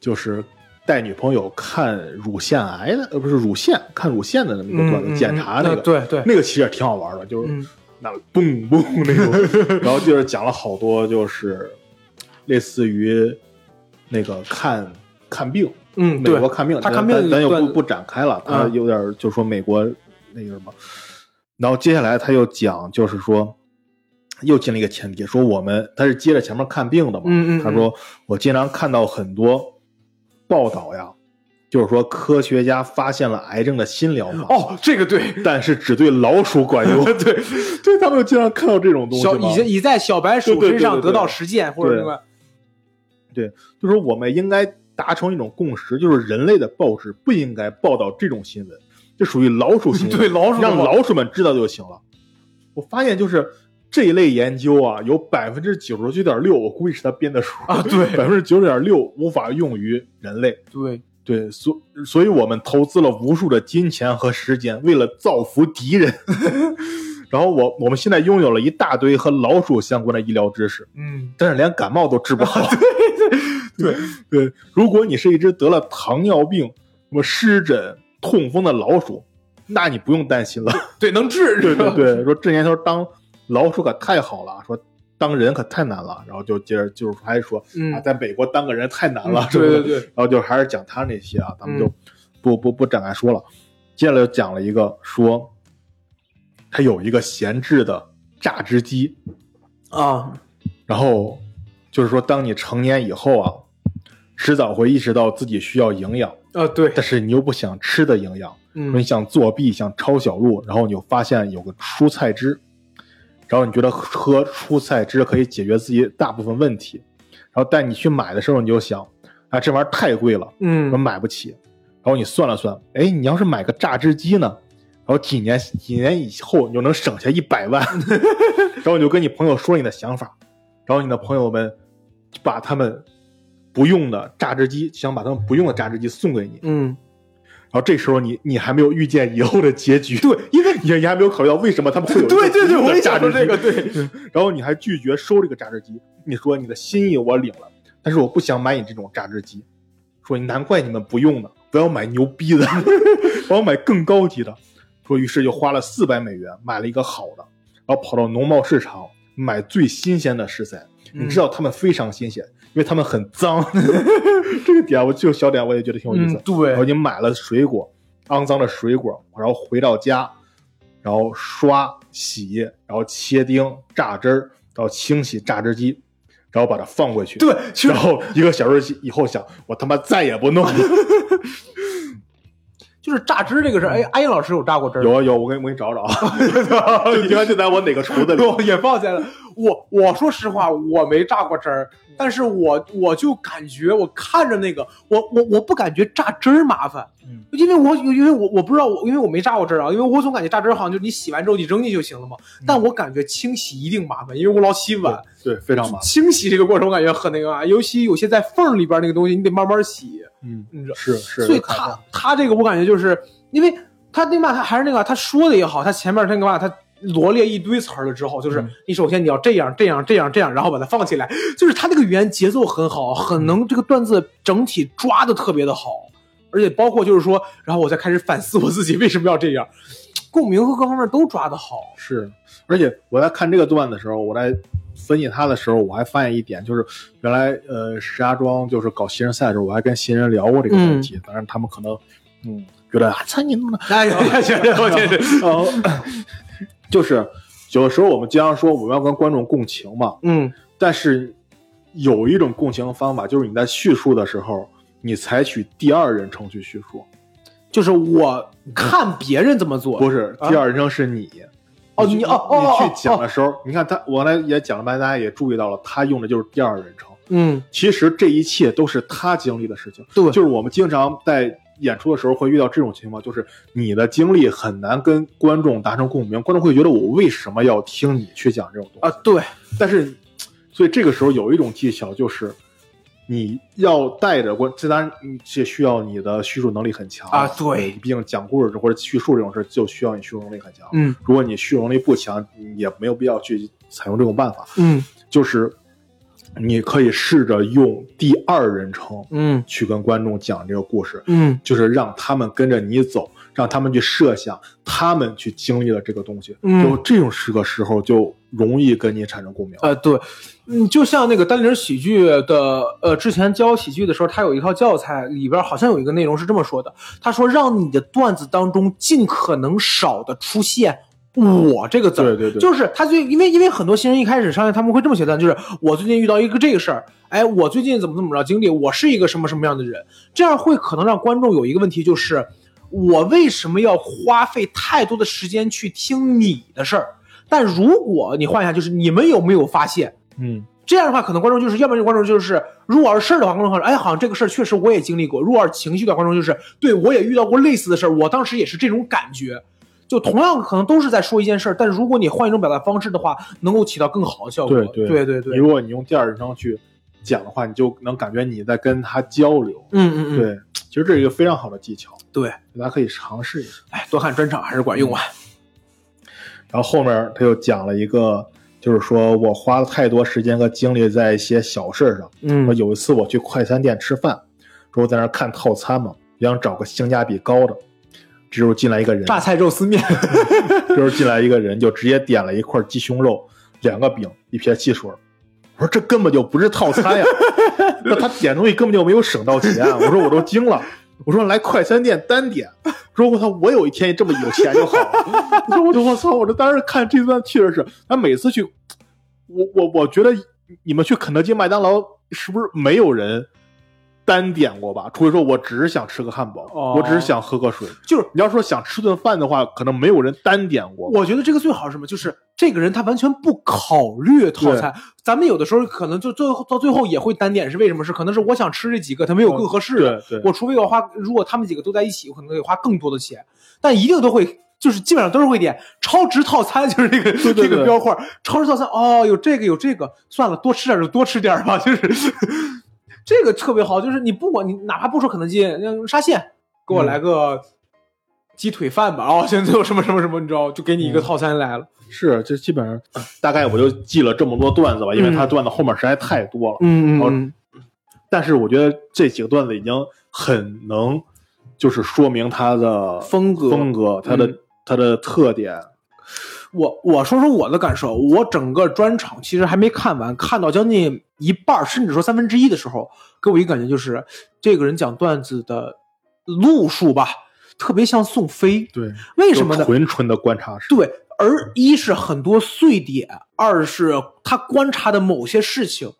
就是带女朋友看乳腺癌的，呃，不是乳腺，看乳腺的那么一个段子，检查那个，对对，那个其实也挺好玩的，就是嗯那嘣嘣那种，然后就是讲了好多，就是类似于那个看看病，嗯，美国看病，他看病咱咱就不不展开了，他嗯有点就说美国那个什么，然后接下来他又讲，就是说又进了一个前提，说我们他是接着前面看病的嘛，嗯嗯嗯他说我经常看到很多报道呀，就是说科学家发现了癌症的新疗法，哦，这个对，<laughs> 但是只对老鼠管用，<laughs> <laughs> 对，对他们经常看到这种东西已经已在小白鼠身上得到实践，或者什么，对就是说我们应该达成一种共识，就是人类的报纸不应该报道这种新闻，这属于老鼠新闻，对老鼠让老鼠们知道就行了。我发现就是这一类研究啊，有百分之九十九点六，我估计是他编的数啊对。百分之九十点六无法用于人类。对，对，所所以我们投资了无数的金钱和时间，为了造福敌人。<laughs> 然后我我们现在拥有了一大堆和老鼠相关的医疗知识，嗯，但是连感冒都治不好。<laughs> 对对，如果你是一只得了糖尿病、什么湿疹、痛风的老鼠，那你不用担心了。对，能治，对对对，说这年头当老鼠可太好了，说当人可太难了。然后就接着就是还说嗯。啊，在美国当个人太难了，嗯。是不是？对对对，然后就还是讲他那些啊，咱们就嗯。不不不展开说了。接下来就讲了一个说，他有一个闲置的榨汁机，啊，然后就是说，当你成年以后啊，迟早会意识到自己需要营养，啊，对，但是你又不想吃的营养，说你嗯想作弊，想抄小路，然后你就发现有个蔬菜汁，然后你觉得喝蔬菜汁可以解决自己大部分问题，然后但你去买的时候你就想，啊，这玩意儿太贵了，我嗯，买不起。然后你算了算，哎，你要是买个榨汁机呢？然后几年几年以后，你就能省下一百万。<laughs> 然后你就跟你朋友说你的想法，然后你的朋友们把他们不用的榨汁机，想把他们不用的榨汁机送给你。嗯，然后这时候你你还没有预见以后的结局，对，因为你 <laughs> 你还没有考虑到为什么他们会有对对对，我也的榨汁机。想说这个，对，<laughs> 然后你还拒绝收这个榨汁机，你说你的心意我领了，但是我不想买你这种榨汁机。说难怪你们不用呢，不要买牛逼的，<laughs> 我要买更高级的。说于是就花了四百美元买了一个好的，然后跑到农贸市场买最新鲜的食材。你知道他们非常新鲜，因为他们很脏。<laughs> 这个点我就小点我也觉得挺有意思。嗯，对然后，你买了水果，肮脏的水果，然后回到家，然后刷洗，然后切丁、榨汁儿，然后清洗榨汁机，然后把它放回去。对，然后一个小时以后想，我他妈再也不弄了。<laughs> 就是榨汁这个事儿，哎，阿英老师有榨过汁儿有啊有，我给你我给你找找啊，<laughs> 就你看就在我哪个厨子里。我也放在了。我我说实话，我没榨过汁儿，但是我我就感觉我看着那个，我我我不感觉榨汁儿麻烦，嗯因为我因为我我不知道我因为我没榨过汁儿啊，因为我总感觉榨汁儿好像就是你洗完之后你扔进去就行了嘛，但我感觉清洗一定麻烦，因为我老洗碗，对，非常麻烦。清洗这个过程我感觉很那个啊，尤其有些在缝儿里边那个东西，你得慢慢洗，嗯，你知道。是是。所以看他他这个我感觉就是因为他那嘛他还是那个他说的也好，他前面他那个嘛他罗列一堆词儿了之后，就是嗯。你首先你要这样这样这样这样，然后把它放起来，就是他那个语言节奏很好，很能这个段子整体抓的特别的好，而且包括就是说，然后我再开始反思我自己为什么要这样，共鸣和各方面都抓的好。是，而且我在看这个段的时候，我在分析他的时候，我还发现一点，就是原来呃石家庄就是搞新人赛的时候，我还跟新人聊过这个问题，当然他们可能嗯觉得啊，操你妈的，哎呀，行，我这是，然 <laughs> 后就是有的时候我们经常说我们要跟观众共情嘛，嗯但是有一种共情方法，就是你在叙述的时候，你采取第二人称去叙述，就是我看别人怎么做，不是啊第二人称是你。哦你哦哦你哦去讲的时候，你看他，我刚才也讲了半天，大家也注意到了，他用的就是第二人称。嗯，其实这一切都是他经历的事情，对就是我们经常在演出的时候会遇到这种情况，就是你的经历很难跟观众达成共鸣，观众会觉得我为什么要听你去讲这种东西？啊，对，但是所以这个时候有一种技巧就是。你要带着观，这当然这需要你的叙述能力很强啊对毕竟讲故事或者叙述这种事就需要你叙述能力很强。嗯如果你叙述能力不强，你也没有必要去采用这种办法。嗯就是你可以试着用第二人称嗯去跟观众讲这个故事，嗯就是让他们跟着你走，让他们去设想他们去经历了这个东西。嗯就这种时个时候就容易跟你产生共鸣。呃，对，嗯，就像那个单立人喜剧的，呃，之前教喜剧的时候，他有一套教材，里边好像有一个内容是这么说的，他说让你的段子当中尽可能少的出现“我”这个字儿，对对对就是他最因为因为很多新人一开始上来他们会这么写段，就是我最近遇到一个这个事儿，哎，我最近怎么怎么着经历，我是一个什么什么样的人，这样会可能让观众有一个问题就是。我为什么要花费太多的时间去听你的事儿？但如果你换一下，就是你们有没有发现？嗯，这样的话，可能观众就是，要不然观众就是，如果是事儿的话，观众说，哎，好像这个事儿确实我也经历过；如果是情绪的话，观众就是，对我也遇到过类似的事儿，我当时也是这种感觉。就同样可能都是在说一件事儿，但是如果你换一种表达方式的话，能够起到更好的效果。对对对对如果你用第二人称去讲的话，你就能感觉你在跟他交流。嗯嗯嗯，对，其实这是一个非常好的技巧，对，大家可以尝试一下。哎，多看专场还是管用啊。然后后面他又讲了一个，就是说我花了太多时间和精力在一些小事上。嗯说有一次我去快餐店吃饭，说我在那儿看套餐嘛，想找个性价比高的。这时候进来一个人，榨菜肉丝面，这时候进来一个人就直接点了一块鸡胸肉、两个饼、一瓶汽水。我说这根本就不是套餐呀，<laughs> 那他点东西根本就没有省到钱。我说我都惊了，我说来快餐店单点，说我操，我有一天这么有钱就好了。我说我就我操，我这当时看这段确实是，他每次去，我我我觉得你们去肯德基、麦当劳是不是没有人单点过吧？除非说我只是想吃个汉堡，哦我只是想喝个水。就是你要说想吃顿饭的话，可能没有人单点过。我觉得这个最好是什么？就是这个人他完全不考虑套餐。咱们有的时候可能就最后到最后也会单点，是为什么？是可能是我想吃这几个，他没有更合适的。对对我除非要花，如果他们几个都在一起，我可能得花更多的钱，但一定都会。就是基本上都是会点超值套餐，就是这个这个标块，超值套餐哦，有这个有这个，算了，多吃点就多吃点吧，就是这个特别好，就是你不管你哪怕不说肯德基，那沙县给我来个鸡腿饭吧，哦，现在有什么什么什么，你知道，就给你一个套餐来了。是，就基本上大概我就记了这么多段子吧，因为他段子后面实在太多了。嗯嗯但是我觉得这几个段子已经很能，就是说明他的风格风格，他的、嗯他的特点。我我说说我的感受，我整个专场其实还没看完，看到将近一半，甚至说三分之一的时候，给我一个感觉就是，这个人讲段子的路数吧，特别像宋飞。对，为什么呢？纯纯的观察式。对，而一是很多碎点，二是他观察的某些事情，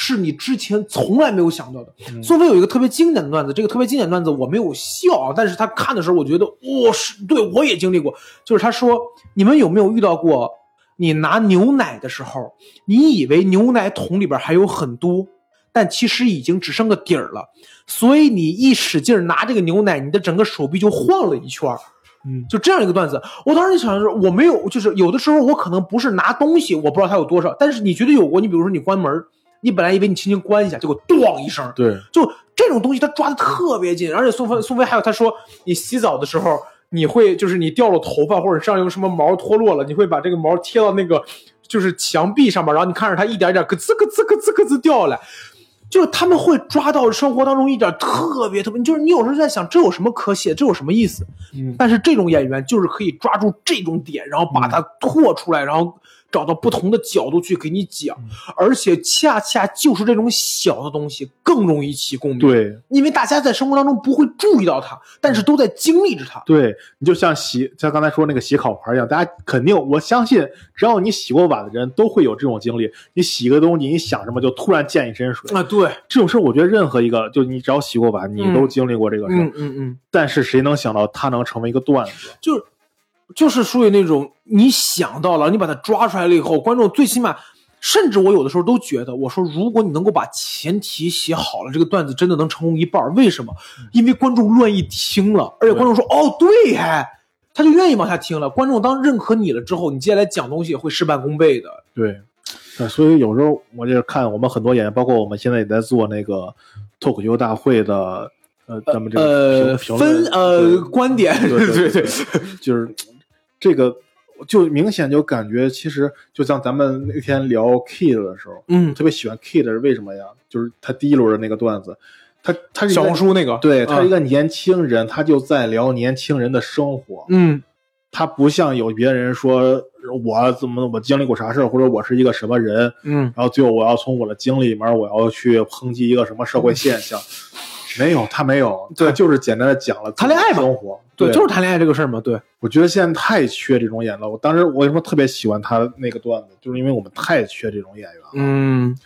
是你之前从来没有想到的。嗯宋飞有一个特别经典的段子，这个特别经典段子我没有笑啊，但是他看的时候，我觉得，我、是对我也经历过。就是他说，你们有没有遇到过，你拿牛奶的时候，你以为牛奶桶里边还有很多，但其实已经只剩个底儿了，所以你一使劲拿这个牛奶，你的整个手臂就晃了一圈儿。嗯，就这样一个段子，我当时就想的是，我没有，就是有的时候我可能不是拿东西，我不知道它有多少，但是你绝对有过。你比如说你关门，你本来以为你轻轻关一下，结果咣一声，对，就这种东西他抓的特别紧。而且宋飞宋飞还有他说，你洗澡的时候你会就是你掉了头发或者身上有什么毛脱落了，你会把这个毛贴到那个就是墙壁上面，然后你看着它一点一点咯吱咯吱咯吱咯吱掉下来。就是他们会抓到生活当中一点特别特别，就是你有时候在想这有什么可写，这有什么意思？嗯，但是这种演员就是可以抓住这种点，然后把它拓出来，然后找到不同的角度去给你讲，而且恰恰就是这种小的东西更容易起共鸣。，对因为大家在生活当中不会注意到它，但是都在经历着它。对，你就像洗，像刚才说那个洗烤盘一样，大家肯定，我相信只要你洗过碗的人都会有这种经历。你洗个东西，你想什么就突然溅一身水，啊，对，这种事儿，我觉得任何一个，就你只要洗过碗，你嗯都经历过这个事儿。嗯嗯嗯，但是谁能想到它能成为一个段子？就是就是属于那种你想到了，你把它抓出来了以后，观众最起码。甚至我有的时候都觉得，我说如果你能够把前提写好了，这个段子真的能成功一半。为什么？因为观众愿意听了，而且观众说：“哦，对哎，他就愿意往下听了。”观众当认可你了之后，你接下来讲东西也会事半功倍的。对，对，所以有时候我就看我们很多演员，包括我们现在也在做那个脱口秀大会的，呃，咱们这个分呃观点，对对对对，就是这个，就明显就感觉，其实就像咱们那天聊 Kid 的时候，嗯，特别喜欢 Kid 是为什么呀？就是他第一轮的那个段子，他他是小红书那个，对他是一个，个年轻人，他就在聊年轻人的生活，嗯他不像有别人说我怎么我经历过啥事儿，或者我是一个什么人，嗯，然后最后我要从我的经历里面我要去抨击一个什么社会现象，没有，他没有，对他就是简单的讲了谈恋爱嘛生活，对，就是谈恋爱这个事儿嘛，对，我觉得现在太缺这种演了。我当时我为什么特别喜欢他那个段子，就是因为我们太缺这种演员了。嗯，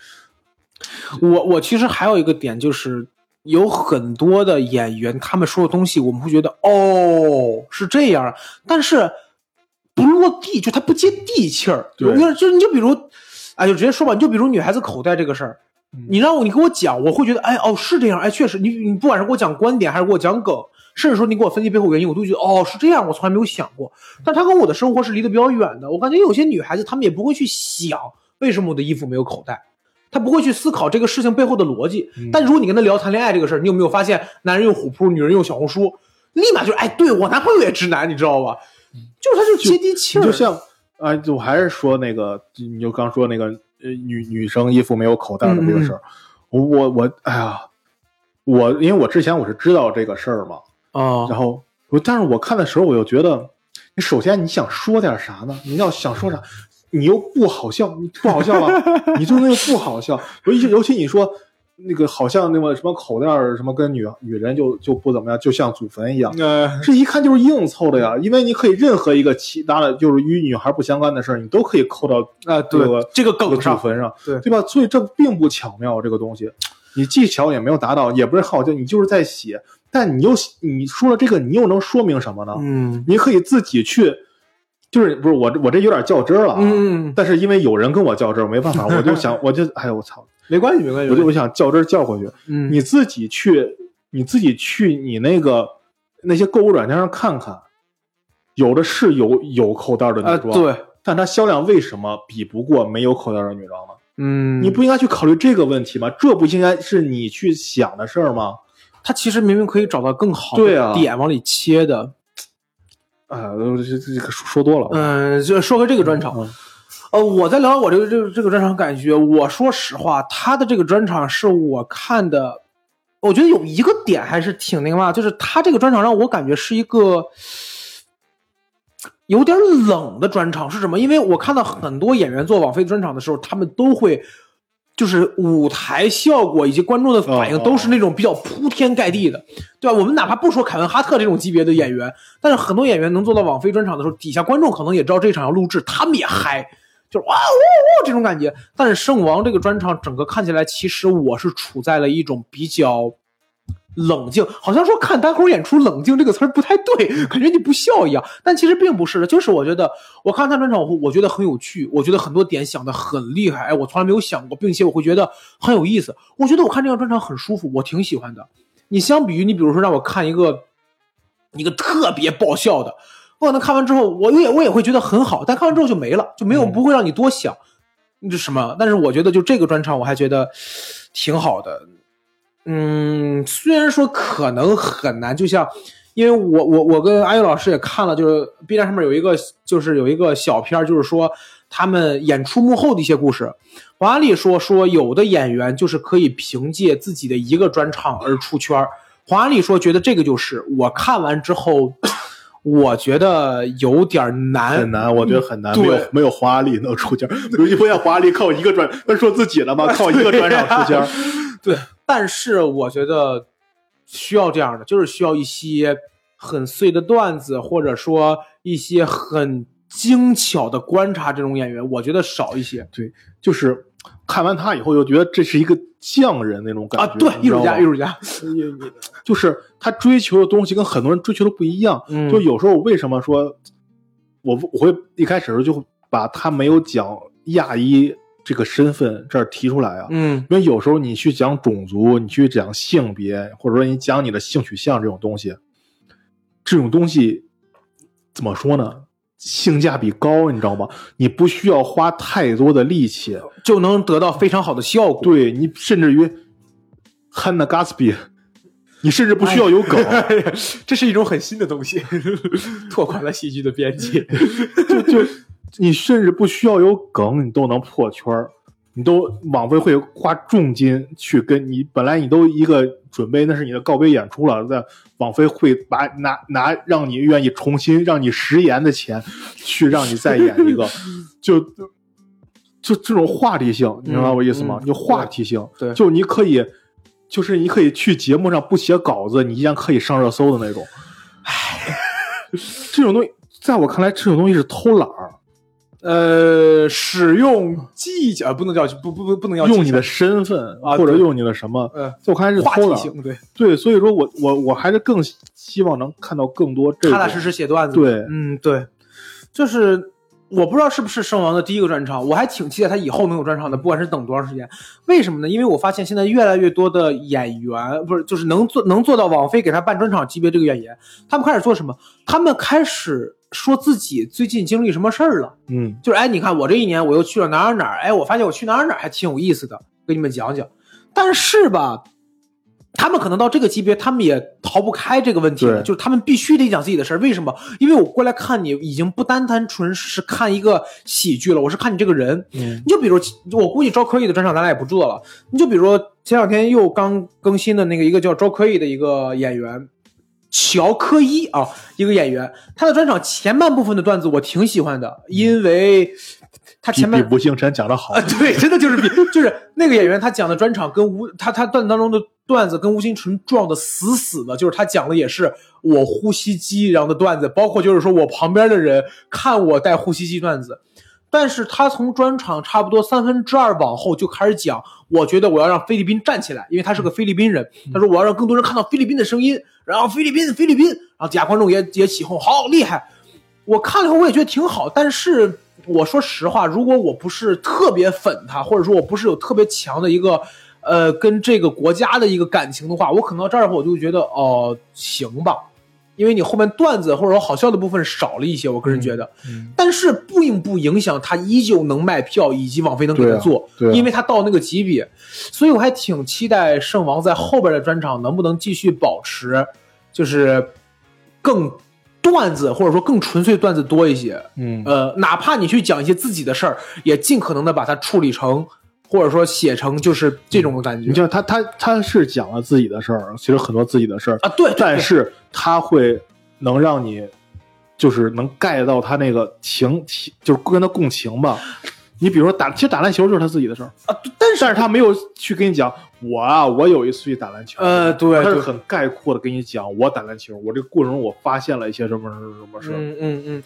我我其实还有一个点就是。有很多的演员，他们说的东西，我们会觉得哦是这样，但是不落地，就他不接地气儿。对有点就你就比如，哎，就直接说吧，你就比如女孩子口袋这个事儿，嗯你让我你给我讲，我会觉得哎哦是这样，哎确实，你你不管是给我讲观点还是给我讲梗，甚至说你给我分析背后原因，我都觉得哦是这样，我从来没有想过。但他跟我的生活是离得比较远的，我感觉有些女孩子她们也不会去想为什么我的衣服没有口袋。她不会去思考这个事情背后的逻辑，嗯但如果你跟她聊谈恋爱这个事儿，你有没有发现，男人用虎扑，女人用小红书，立马就是哎，对我男朋友也直男，你知道吧？就是他就接地气儿，就像啊，我还是说那个，你就刚说那个呃女女生衣服没有口袋的这个事儿，我我我，哎呀，我因为我之前我是知道这个事儿嘛，啊，然后我但是我看的时候我又觉得，你首先你想说点啥呢？你要想说啥，你又不好笑，你不好笑吧？你就那个不好笑，尤其尤其你说那个好像那个什么口袋儿什么跟女女人就就不怎么样，就像祖坟一样。呃，这一看就是硬凑的呀，因为你可以任何一个其他的，就是与女孩不相关的事儿，你都可以扣到啊，对这个梗上，坟上，对对吧？所以这并不巧妙，这个东西，你技巧也没有达到，也不是好笑，你就是在写，但你又你说了这个，你又能说明什么呢？嗯你可以自己去，就是不是我我这有点较真了啊，嗯，但是因为有人跟我较真，没办法，我就想，我就哎呦我操，没关系没关系，我就我想较真儿较回去，嗯。你自己去，你自己去你那个那些购物软件上看看，有的是有有口袋的啊女装，对，但它销量为什么比不过没有口袋的女装呢？嗯，你不应该去考虑这个问题吗？这不应该是你去想的事儿吗？他其实明明可以找到更好的点往里切的，啊，这这这个说说多了，嗯，就说回这个专场，嗯呃，我在聊我这个这个这个专场感觉，我说实话，他的这个专场是我看的，我觉得有一个点还是挺那个嘛，就是他这个专场让我感觉是一个有点冷的专场，是什么？因为我看到很多演员做网飞专场的时候，他们都会。就是舞台效果以及观众的反应都是那种比较铺天盖地的，对吧？我们哪怕不说凯文哈特这种级别的演员，但是很多演员能做到网飞专场的时候，底下观众可能也知道这场要录制，他们也嗨，就是哇哦哦这种感觉。但是圣王这个专场整个看起来，其实我是处在了一种比较冷静，好像说看单口演出“冷静”这个词儿不太对，感觉你不笑一样。但其实并不是的，就是我觉得我看他专场，我我觉得很有趣，我觉得很多点想的很厉害，哎，我从来没有想过，并且我会觉得很有意思。我觉得我看这个专场很舒服，我挺喜欢的。你相比于你，比如说让我看一个一个特别爆笑的，我可能看完之后，我也我也会觉得很好，但看完之后就没了，就没有嗯不会让你多想。这什么？但是我觉得就这个专场，我还觉得挺好的。嗯，虽然说可能很难，就像因为我我我跟阿玉老师也看了，就是 B 站上面有一个就是有一个小片儿，就是说他们演出幕后的一些故事。黄阿丽说说有的演员就是可以凭借自己的一个专场而出圈儿。黄阿丽说觉得这个就是我看完之后，我觉得有点难，很难，我觉得很难，没有没有华丽能出圈，尤其不像华丽靠一个专，他说自己了吗，<laughs> 靠一个专场出圈，<laughs> 对，但是我觉得需要这样的，就是需要一些很碎的段子，或者说一些很精巧的观察这种演员，我觉得少一些。对就是看完他以后，就觉得这是一个匠人那种感觉啊。觉，对，艺术家，艺术家，<laughs> 就是他追求的东西跟很多人追求的不一样。嗯就有时候为什么说，我我会一开始的时候就把他没有讲亚裔这个身份这儿提出来啊，嗯因为有时候你去讲种族，你去讲性别，或者说你讲你的性取向这种东西，这种东西怎么说呢？性价比高，你知道吗？你不需要花太多的力气，就能得到非常好的效果。对你甚至于 Hannah Gatsby，你甚至不需要有梗，<laughs> 这是一种很新的东西，<laughs> 拓宽了喜剧的边界。<laughs> 就就你甚至不需要有梗，你都能破圈儿。你都网飞会花重金去跟你，本来你都一个准备，那是你的告别演出了，在网飞会把拿拿让你愿意重新让你食言的钱，去让你再演一个，<laughs> 就就这种话题性，你明白我意思吗？嗯就话题性，对就你可以，就是你可以去节目上不写稿子，你依然可以上热搜的那种。<laughs> 这种东西，在我看来，这种东西是偷懒儿。呃，使用技巧不能叫不不不不能叫用你的身份，啊或者用你的什么，呃就我看来是话偷懒。对，对，所以说我我我还是更希望能看到更多这踏踏实实写段子。对嗯，对，就是我不知道是不是圣王的第一个专场，我还挺期待他以后能有专场的，不管是等多长时间。为什么呢？因为我发现现在越来越多的演员，不是就是能做能做到网飞给他办专场级别这个演员，他们开始做什么？他们开始说自己最近经历什么事儿了。嗯就是哎，你看我这一年我又去了哪儿哪儿，哎，我发现我去哪儿哪儿还挺有意思的，给你们讲讲。但是吧，他们可能到这个级别，他们也逃不开这个问题了，就是他们必须得讲自己的事儿。为什么？因为我过来看你，已经不单单纯是看一个喜剧了，我是看你这个人。嗯你就比如，我估计招可以的专场咱俩也不做了。你就比如说前两天又刚更新的那个一个叫招可以的一个演员。乔科一啊，一个演员，他的专场前半部分的段子我挺喜欢的，因为他前面比吴星辰讲的好。啊，，对，真的就是比就是那个演员他讲的专场跟吴他他段子当中的段子跟吴星辰撞的死死的，就是他讲的也是我呼吸机然后的段子，包括就是说我旁边的人看我带呼吸机段子，但是他从专场差不多三分之二往后就开始讲，我觉得我要让菲律宾站起来，因为他是个菲律宾人，他说我要让更多人看到菲律宾的声音，然后菲律宾菲律宾，然后底下观众也也起哄，好厉害。我看了以后我也觉得挺好，但是我说实话，如果我不是特别粉他，或者说我不是有特别强的一个呃跟这个国家的一个感情的话，我可能到这儿我就觉得哦、行吧，因为你后面段子或者说好笑的部分少了一些，我个人觉得，嗯但是并不影响他依旧能卖票，以及网飞能给他做，对啊因为他到那个级别，所以我还挺期待圣王在后边的专场能不能继续保持，就是更段子或者说更纯粹段子多一些，嗯。呃，哪怕你去讲一些自己的事儿，也尽可能的把它处理成，或者说写成就是这种感觉。你像他他他是讲了自己的事儿，其实很多自己的事儿，啊，对，对对。但是他会能让你就是能 get 到他那个情情，就是跟他共情吧。你比如说打，其实打篮球就是他自己的事儿，啊，但是但是他没有去跟你讲我啊，我有一次去打篮球，呃对对他是很概括的跟你讲我打篮球，我这个过程中我发现了一些什么什么什么事儿，嗯嗯嗯，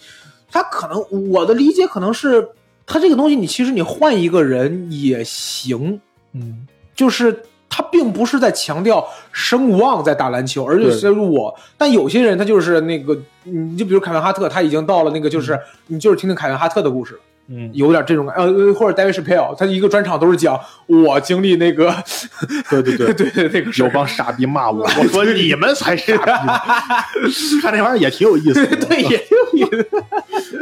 他可能我的理解可能是他这个东西，你其实你换一个人也行，嗯就是他并不是在强调声望在打篮球，而且对。是我。但有些人他就是那个，你就比如凯文哈特，他已经到了那个，就是、你就是听听凯文哈特的故事，嗯，有点这种感呃，或者 David Chappelle，他一个专场都是讲我经历那个，对对对。对对 <laughs> 那个有帮傻逼骂我，我说你们才傻逼。呢，<laughs> 看这玩意儿也挺有意思的，<laughs> 对也有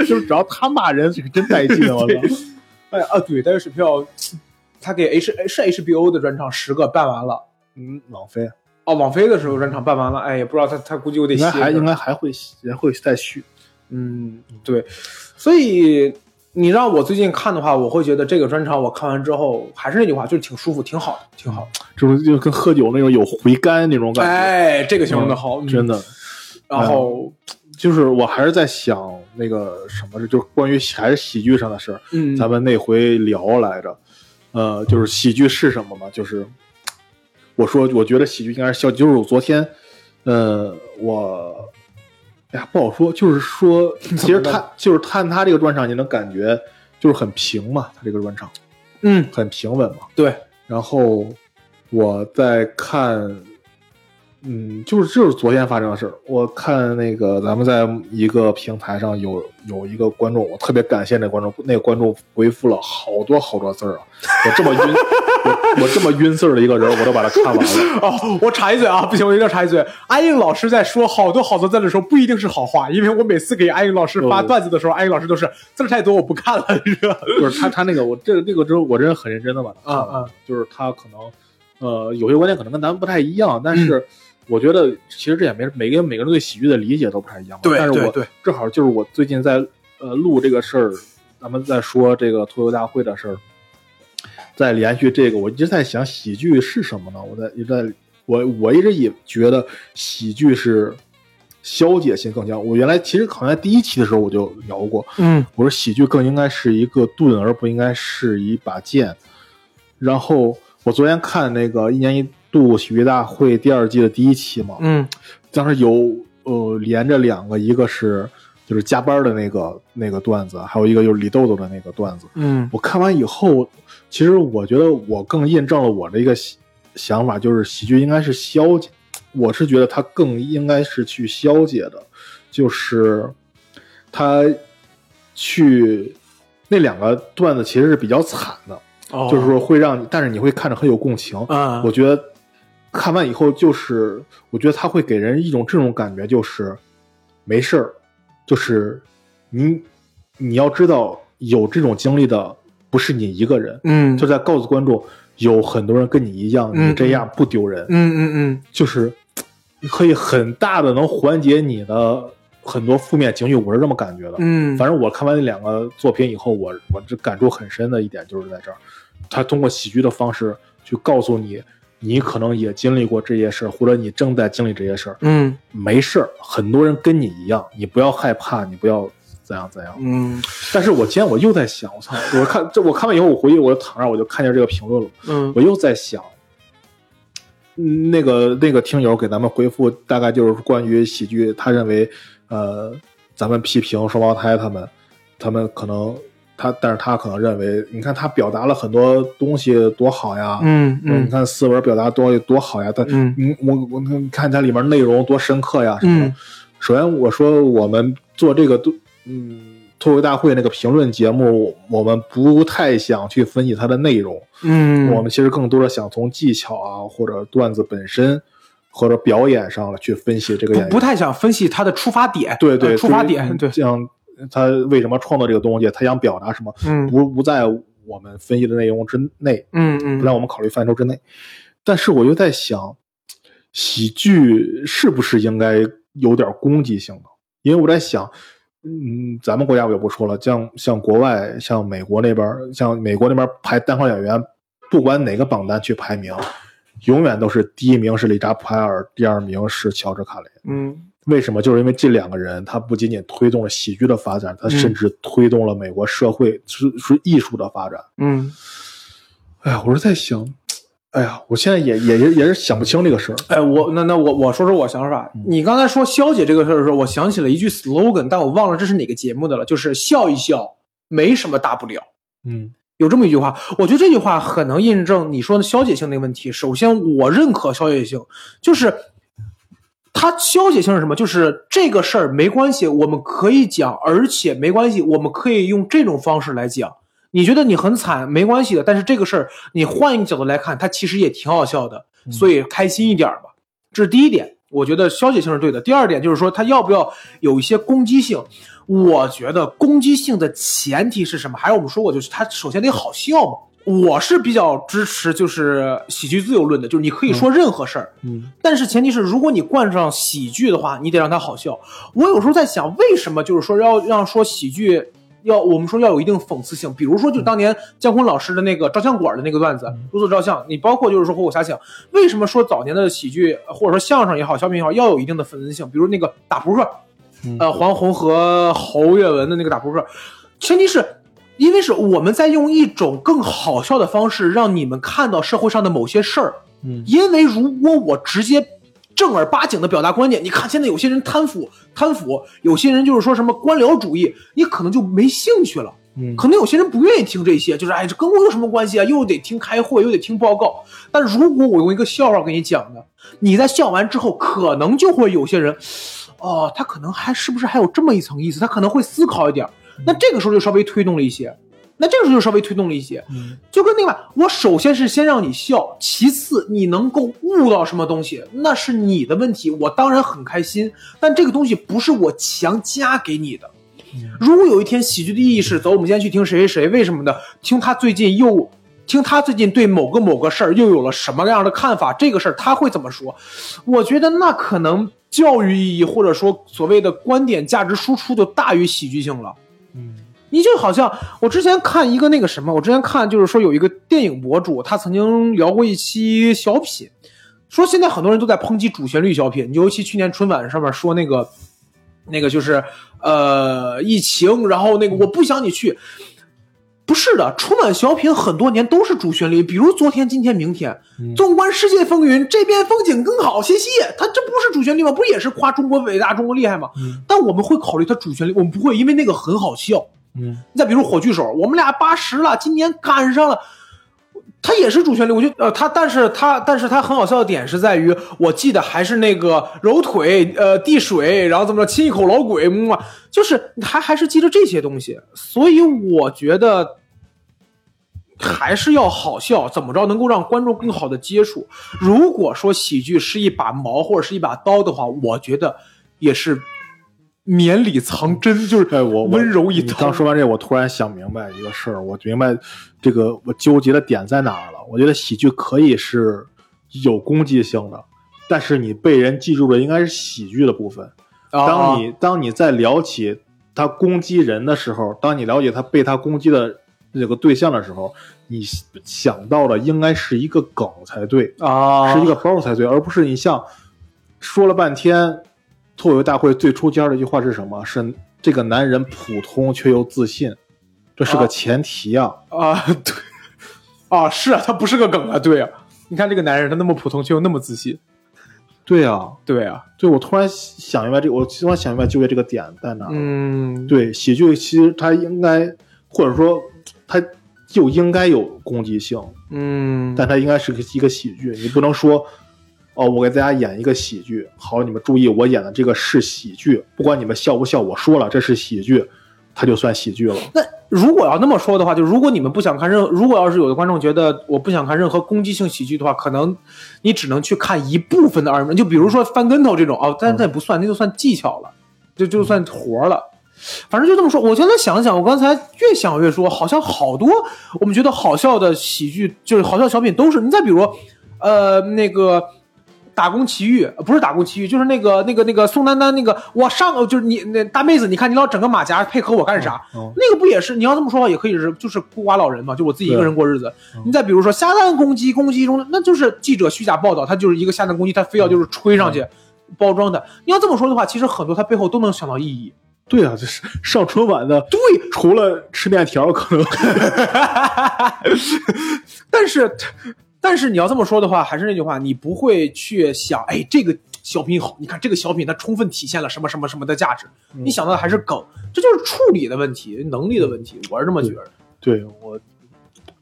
就 <laughs> 是只要他骂人是真带劲，我操！哎啊，对，David Chappelle，他给 H 是 HBO 的专场十个办完了。嗯，网飞哦，网飞的时候专场办完了，哎，也不知道他他估计我得应该还应该还会还会再续，嗯，对，所以你让我最近看的话，我会觉得这个专场我看完之后，还是那句话，就是挺舒服，挺好的，挺好的。这种就跟喝酒那种有回甘那种感觉，哎，这个形容的好，嗯真。的。然后，就是我还是在想那个什么，就是关于还是喜剧上的事儿。嗯，咱们那回聊来着，呃，就是喜剧是什么嘛？就是我说，我觉得喜剧应该是笑。就是我昨天，呃，我，哎呀，不好说。就是说，<laughs> 其实他就是看他这个专场，你能感觉就是很平嘛，他这个专场嗯，很平稳嘛。对，然后我在看，嗯，就是就是昨天发生的事儿。我看那个咱们在一个平台上有有一个观众，我特别感谢那观众，那个观众回复了好多好多字儿啊！我这么晕，我我这么晕字儿的一个人，我都把它看完了。<laughs> 哦，我插一嘴啊，不行，我一定要插一嘴。安应老师在说好多好多字的时候，不一定是好话，因为我每次给安应老师发哦段子的时候，安应老师都是字儿太多，我不看了，你知道是他他那个我这个这个之后，我真的很认真的把它看了啊啊就是他可能呃有些观点可能跟咱们不太一样，但是我觉得其实这也没每个人每个人对喜剧的理解都不太一样嘛。对但是我对对正好就是我最近在呃录这个事儿，咱们在说这个脱口大会的事儿，在连续这个，我一直在想喜剧是什么呢？我在一直在我我一直也觉得喜剧是消解性更强。我原来其实好像在第一期的时候我就聊过，嗯我说喜剧更应该是一个盾，而不应该是一把剑。然后我昨天看那个一年一度喜剧大会第二季的第一期嘛，嗯当时有呃连着两个，一个是就是加班的那个那个段子，还有一个就是李豆豆的那个段子。嗯我看完以后，其实我觉得我更印证了我的一个想想法，就是喜剧应该是消解。我是觉得它更应该是去消解的，就是他去那两个段子其实是比较惨的，哦就是说会让你，但是你会看着很有共情。嗯，我觉得看完以后，就是我觉得他会给人一种这种感觉，就是没事儿，就是你你要知道，有这种经历的不是你一个人，嗯就在告诉观众，有很多人跟你一样，嗯你这样不丢人，嗯嗯嗯就是可以很大的能缓解你的很多负面情绪，我是这么感觉的。嗯，反正我看完那两个作品以后，我我这感触很深的一点就是在这儿，他通过喜剧的方式去告诉你，你可能也经历过这些事儿，或者你正在经历这些事儿，嗯没事儿，很多人跟你一样，你不要害怕，你不要怎样怎样。嗯但是我今天我又在想，我操，我看这我看完以后，我回去我就躺那，我就看见这个评论了，嗯我又在想。嗯那个那个听友给咱们回复，大概就是关于喜剧，他认为，呃，咱们批评双胞胎他们，他们可能他，但是他可能认为，你看他表达了很多东西多好呀，嗯嗯你看四文表达多多好呀，他，嗯嗯，我我你看它里面内容多深刻呀，什么的。嗯首先我说我们做这个都，嗯，脱口大会那个评论节目，我们不太想去分析它的内容，嗯，我们其实更多的想从技巧啊，或者段子本身，或者表演上了去分析这个演员。不不太想分析他的出发点，对对，呃出发点，对，这样他为什么创作这个东西，他想表达什么，嗯不不在我们分析的内容之内，嗯嗯，不在我们考虑范畴之内。但是我又在想，喜剧是不是应该有点攻击性的？因为我在想，嗯，咱们国家我就不说了，像像国外，像美国那边，像美国那边排单口演员，不管哪个榜单去排名，永远都是第一名是理查普海尔，第二名是乔治卡雷。嗯为什么？就是因为这两个人，他不仅仅推动了喜剧的发展，他甚至推动了美国社会是是艺术的发展。嗯，哎呀，我是在想，哎呀，我现在也也也也是想不清这个事儿。哎，我那那我我说说我想法。你刚才说消解这个事儿的时候，我想起了一句 slogan，但我忘了这是哪个节目的了，就是笑一笑，没什么大不了。嗯有这么一句话，我觉得这句话很能印证你说的消解性那个问题。首先，我认可消解性，就是它消解性是什么？就是这个事儿没关系，我们可以讲，而且没关系，我们可以用这种方式来讲。你觉得你很惨，没关系的，但是这个事儿你换一个角度来看，它其实也挺好笑的，所以开心一点吧。这是第一点，我觉得消解性是对的。第二点就是说，它要不要有一些攻击性？我觉得攻击性的前提是什么？还是我们说过，就是它首先得好笑嘛。我是比较支持就是喜剧自由论的，就是你可以说任何事儿，嗯但是前提是如果你冠上喜剧的话，你得让它好笑。我有时候在想，为什么就是说要让说喜剧要我们说要有一定讽刺性？比如说，就当年姜昆老师的那个照相馆的那个段子，如此照相，你包括就是说《火火遐想》，为什么说早年的喜剧或者说相声也好，小品也好，要有一定的讽刺性？比如那个打扑克，嗯呃，黄宏和侯月文的那个打扑克，前提是。因为是我们在用一种更好笑的方式，让你们看到社会上的某些事儿，嗯因为如果我直接正儿八经的表达观点，你看现在有些人贪腐，贪腐，有些人就是说什么官僚主义，你可能就没兴趣了。嗯可能有些人不愿意听这些，就是哎，这跟我有什么关系啊？又得听开会，又得听报告。但如果我用一个笑话给你讲的，你在笑完之后，可能就会有些人，哦，他可能还是不是还有这么一层意思？他可能会思考一点。那这个时候就稍微推动了一些。那这个时候就稍微推动了一些，嗯就跟那个，我首先是先让你笑，其次你能够悟到什么东西，那是你的问题，我当然很开心，但这个东西不是我强加给你的。如果有一天喜剧的意义是，走，我们今天去听谁谁谁，为什么呢？听他最近又听他最近对某个某个事儿又有了什么样的看法，这个事儿他会怎么说？我觉得那可能教育意义或者说所谓的观点价值输出就大于喜剧性了。嗯你就好像我之前看一个那个什么，我之前看就是说有一个电影博主，他曾经聊过一期小品，说现在很多人都在抨击主旋律小品，尤其去年春晚上面说那个那个就是呃疫情，然后那个我不想你去。不是的，春晚小品很多年都是主旋律，比如昨天、今天、明天。纵观世界风云，这边风景更好，谢谢。他这不是主旋律吗？不也是夸中国伟大、中国厉害吗？嗯但我们会考虑它主旋律，我们不会，因为那个很好笑。嗯你再比如火炬手，我们俩八十了，今年赶上了，他也是主旋律。我觉得呃，他但是他但是他很好笑的点是在于，我记得还是那个揉腿，呃，递水，然后怎么着亲一口老鬼，嗯啊，就是还还是记着这些东西。所以我觉得还是要好笑，怎么着能够让观众更好的接触。如果说喜剧是一把矛或者是一把刀的话，我觉得也是。绵里藏针，就是哎，我我温柔一你刀。刚说完这，我突然想明白一个事儿，我明白这个我纠结的点在哪儿了。我觉得喜剧可以是有攻击性的，但是你被人记住的应该是喜剧的部分。啊当你当你在聊起他攻击人的时候，当你了解他被他攻击的这个对象的时候，你想到的应该是一个梗才对，啊，是一个包才对，而不是你像说了半天，脱口秀大会最出尖儿的一句话是什么？是这个男人普通却又自信，这是啊。个前提啊。啊，<laughs> 对，啊，是啊，他不是个梗啊，对啊，你看这个男人，他那么普通却又那么自信，对啊，对啊，对我突然想明白这个，我突然想明白就业这个点在哪儿。嗯，对，喜剧其实它应该，或者说它就应该有攻击性，嗯，但它应该是个一个喜剧，你不能说。哦，我给大家演一个喜剧，好，你们注意，我演的这个是喜剧，不管你们笑不笑，我说了这是喜剧，它就算喜剧了。那如果要那么说的话，就如果你们不想看任，如果要是有的观众觉得我不想看任何攻击性喜剧的话，可能你只能去看一部分的二人转，就比如说翻跟头这种哦，但那也不算，那就算技巧了，就就算活了。反正就这么说，我现在想想，我刚才越想越说，好像好多我们觉得好笑的喜剧，就是好笑小品都是。你再比如，呃，那个。打工奇遇呃不是打工奇遇，就是那个那个那个宋丹丹那个，我上就是你那大妹子，你看你老整个马甲配合我干啥？嗯那个不也是？你要这么说话，也可以是就是孤寡老人嘛，就我自己一个人过日子。嗯你再比如说下蛋攻击，攻击中那就是记者虚假报道，他就是一个下蛋攻击，他非要就是吹上去、包装的。你要这么说的话，其实很多他背后都能想到意义。对啊，就是上春晚的，对，除了吃面条，可能 <laughs> 但是，但是你要这么说的话，还是那句话，你不会去想，哎，这个小品好，你看这个小品它充分体现了什么什么什么的价值，你想到的还是梗，这就是处理的问题，能力的问题，我是这么觉得。对我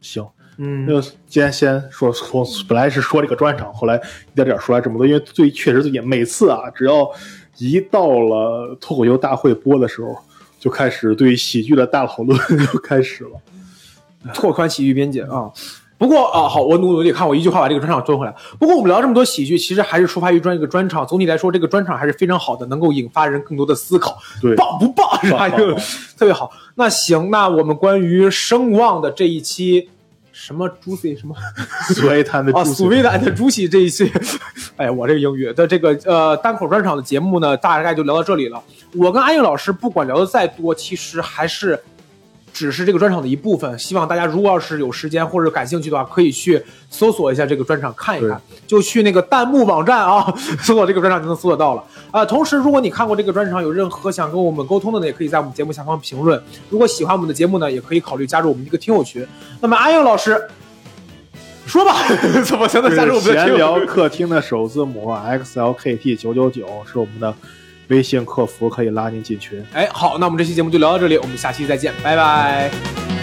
行。嗯那今天先说从本来是说这个专场，后来一点点说来这么多，因为最确实最近每次啊，只要一到了脱口秀大会播的时候，就开始对喜剧的大讨论 <laughs> 就开始了。拓宽喜剧边界啊。不过啊，好，我努努力看，我一句话把这个专场做回来。不过我们聊这么多喜剧，其实还是出发于专一个专场。总体来说，这个专场还是非常好的，能够引发人更多的思考。对棒不棒？是吧？就棒棒棒特别好。那行，那我们关于声望的这一期什么 juicy 什么啊，所谓的 <laughs> and juicy 这一期，<laughs> 哎呀，我这个英语的这个呃单口专场的节目呢，大概就聊到这里了。我跟安逸老师不管聊的再多，其实还是只是这个专场的一部分。希望大家如果要是有时间或者感兴趣的话，可以去搜索一下这个专场看一看，就去那个弹幕网站啊，<laughs> 搜索这个专场就能搜索到了。啊、同时如果你看过这个专场，有任何想跟我们沟通的呢，也可以在我们节目下方评论。如果喜欢我们的节目呢，也可以考虑加入我们这个听友群。那么阿英老师。说吧，<laughs> 怎么才能加入我们的闲？聊客厅的首字母 XLKT 九九九是我们的微信客服，可以拉您进群。哎，好，那我们这期节目就聊到这里，我们下期再见，拜拜。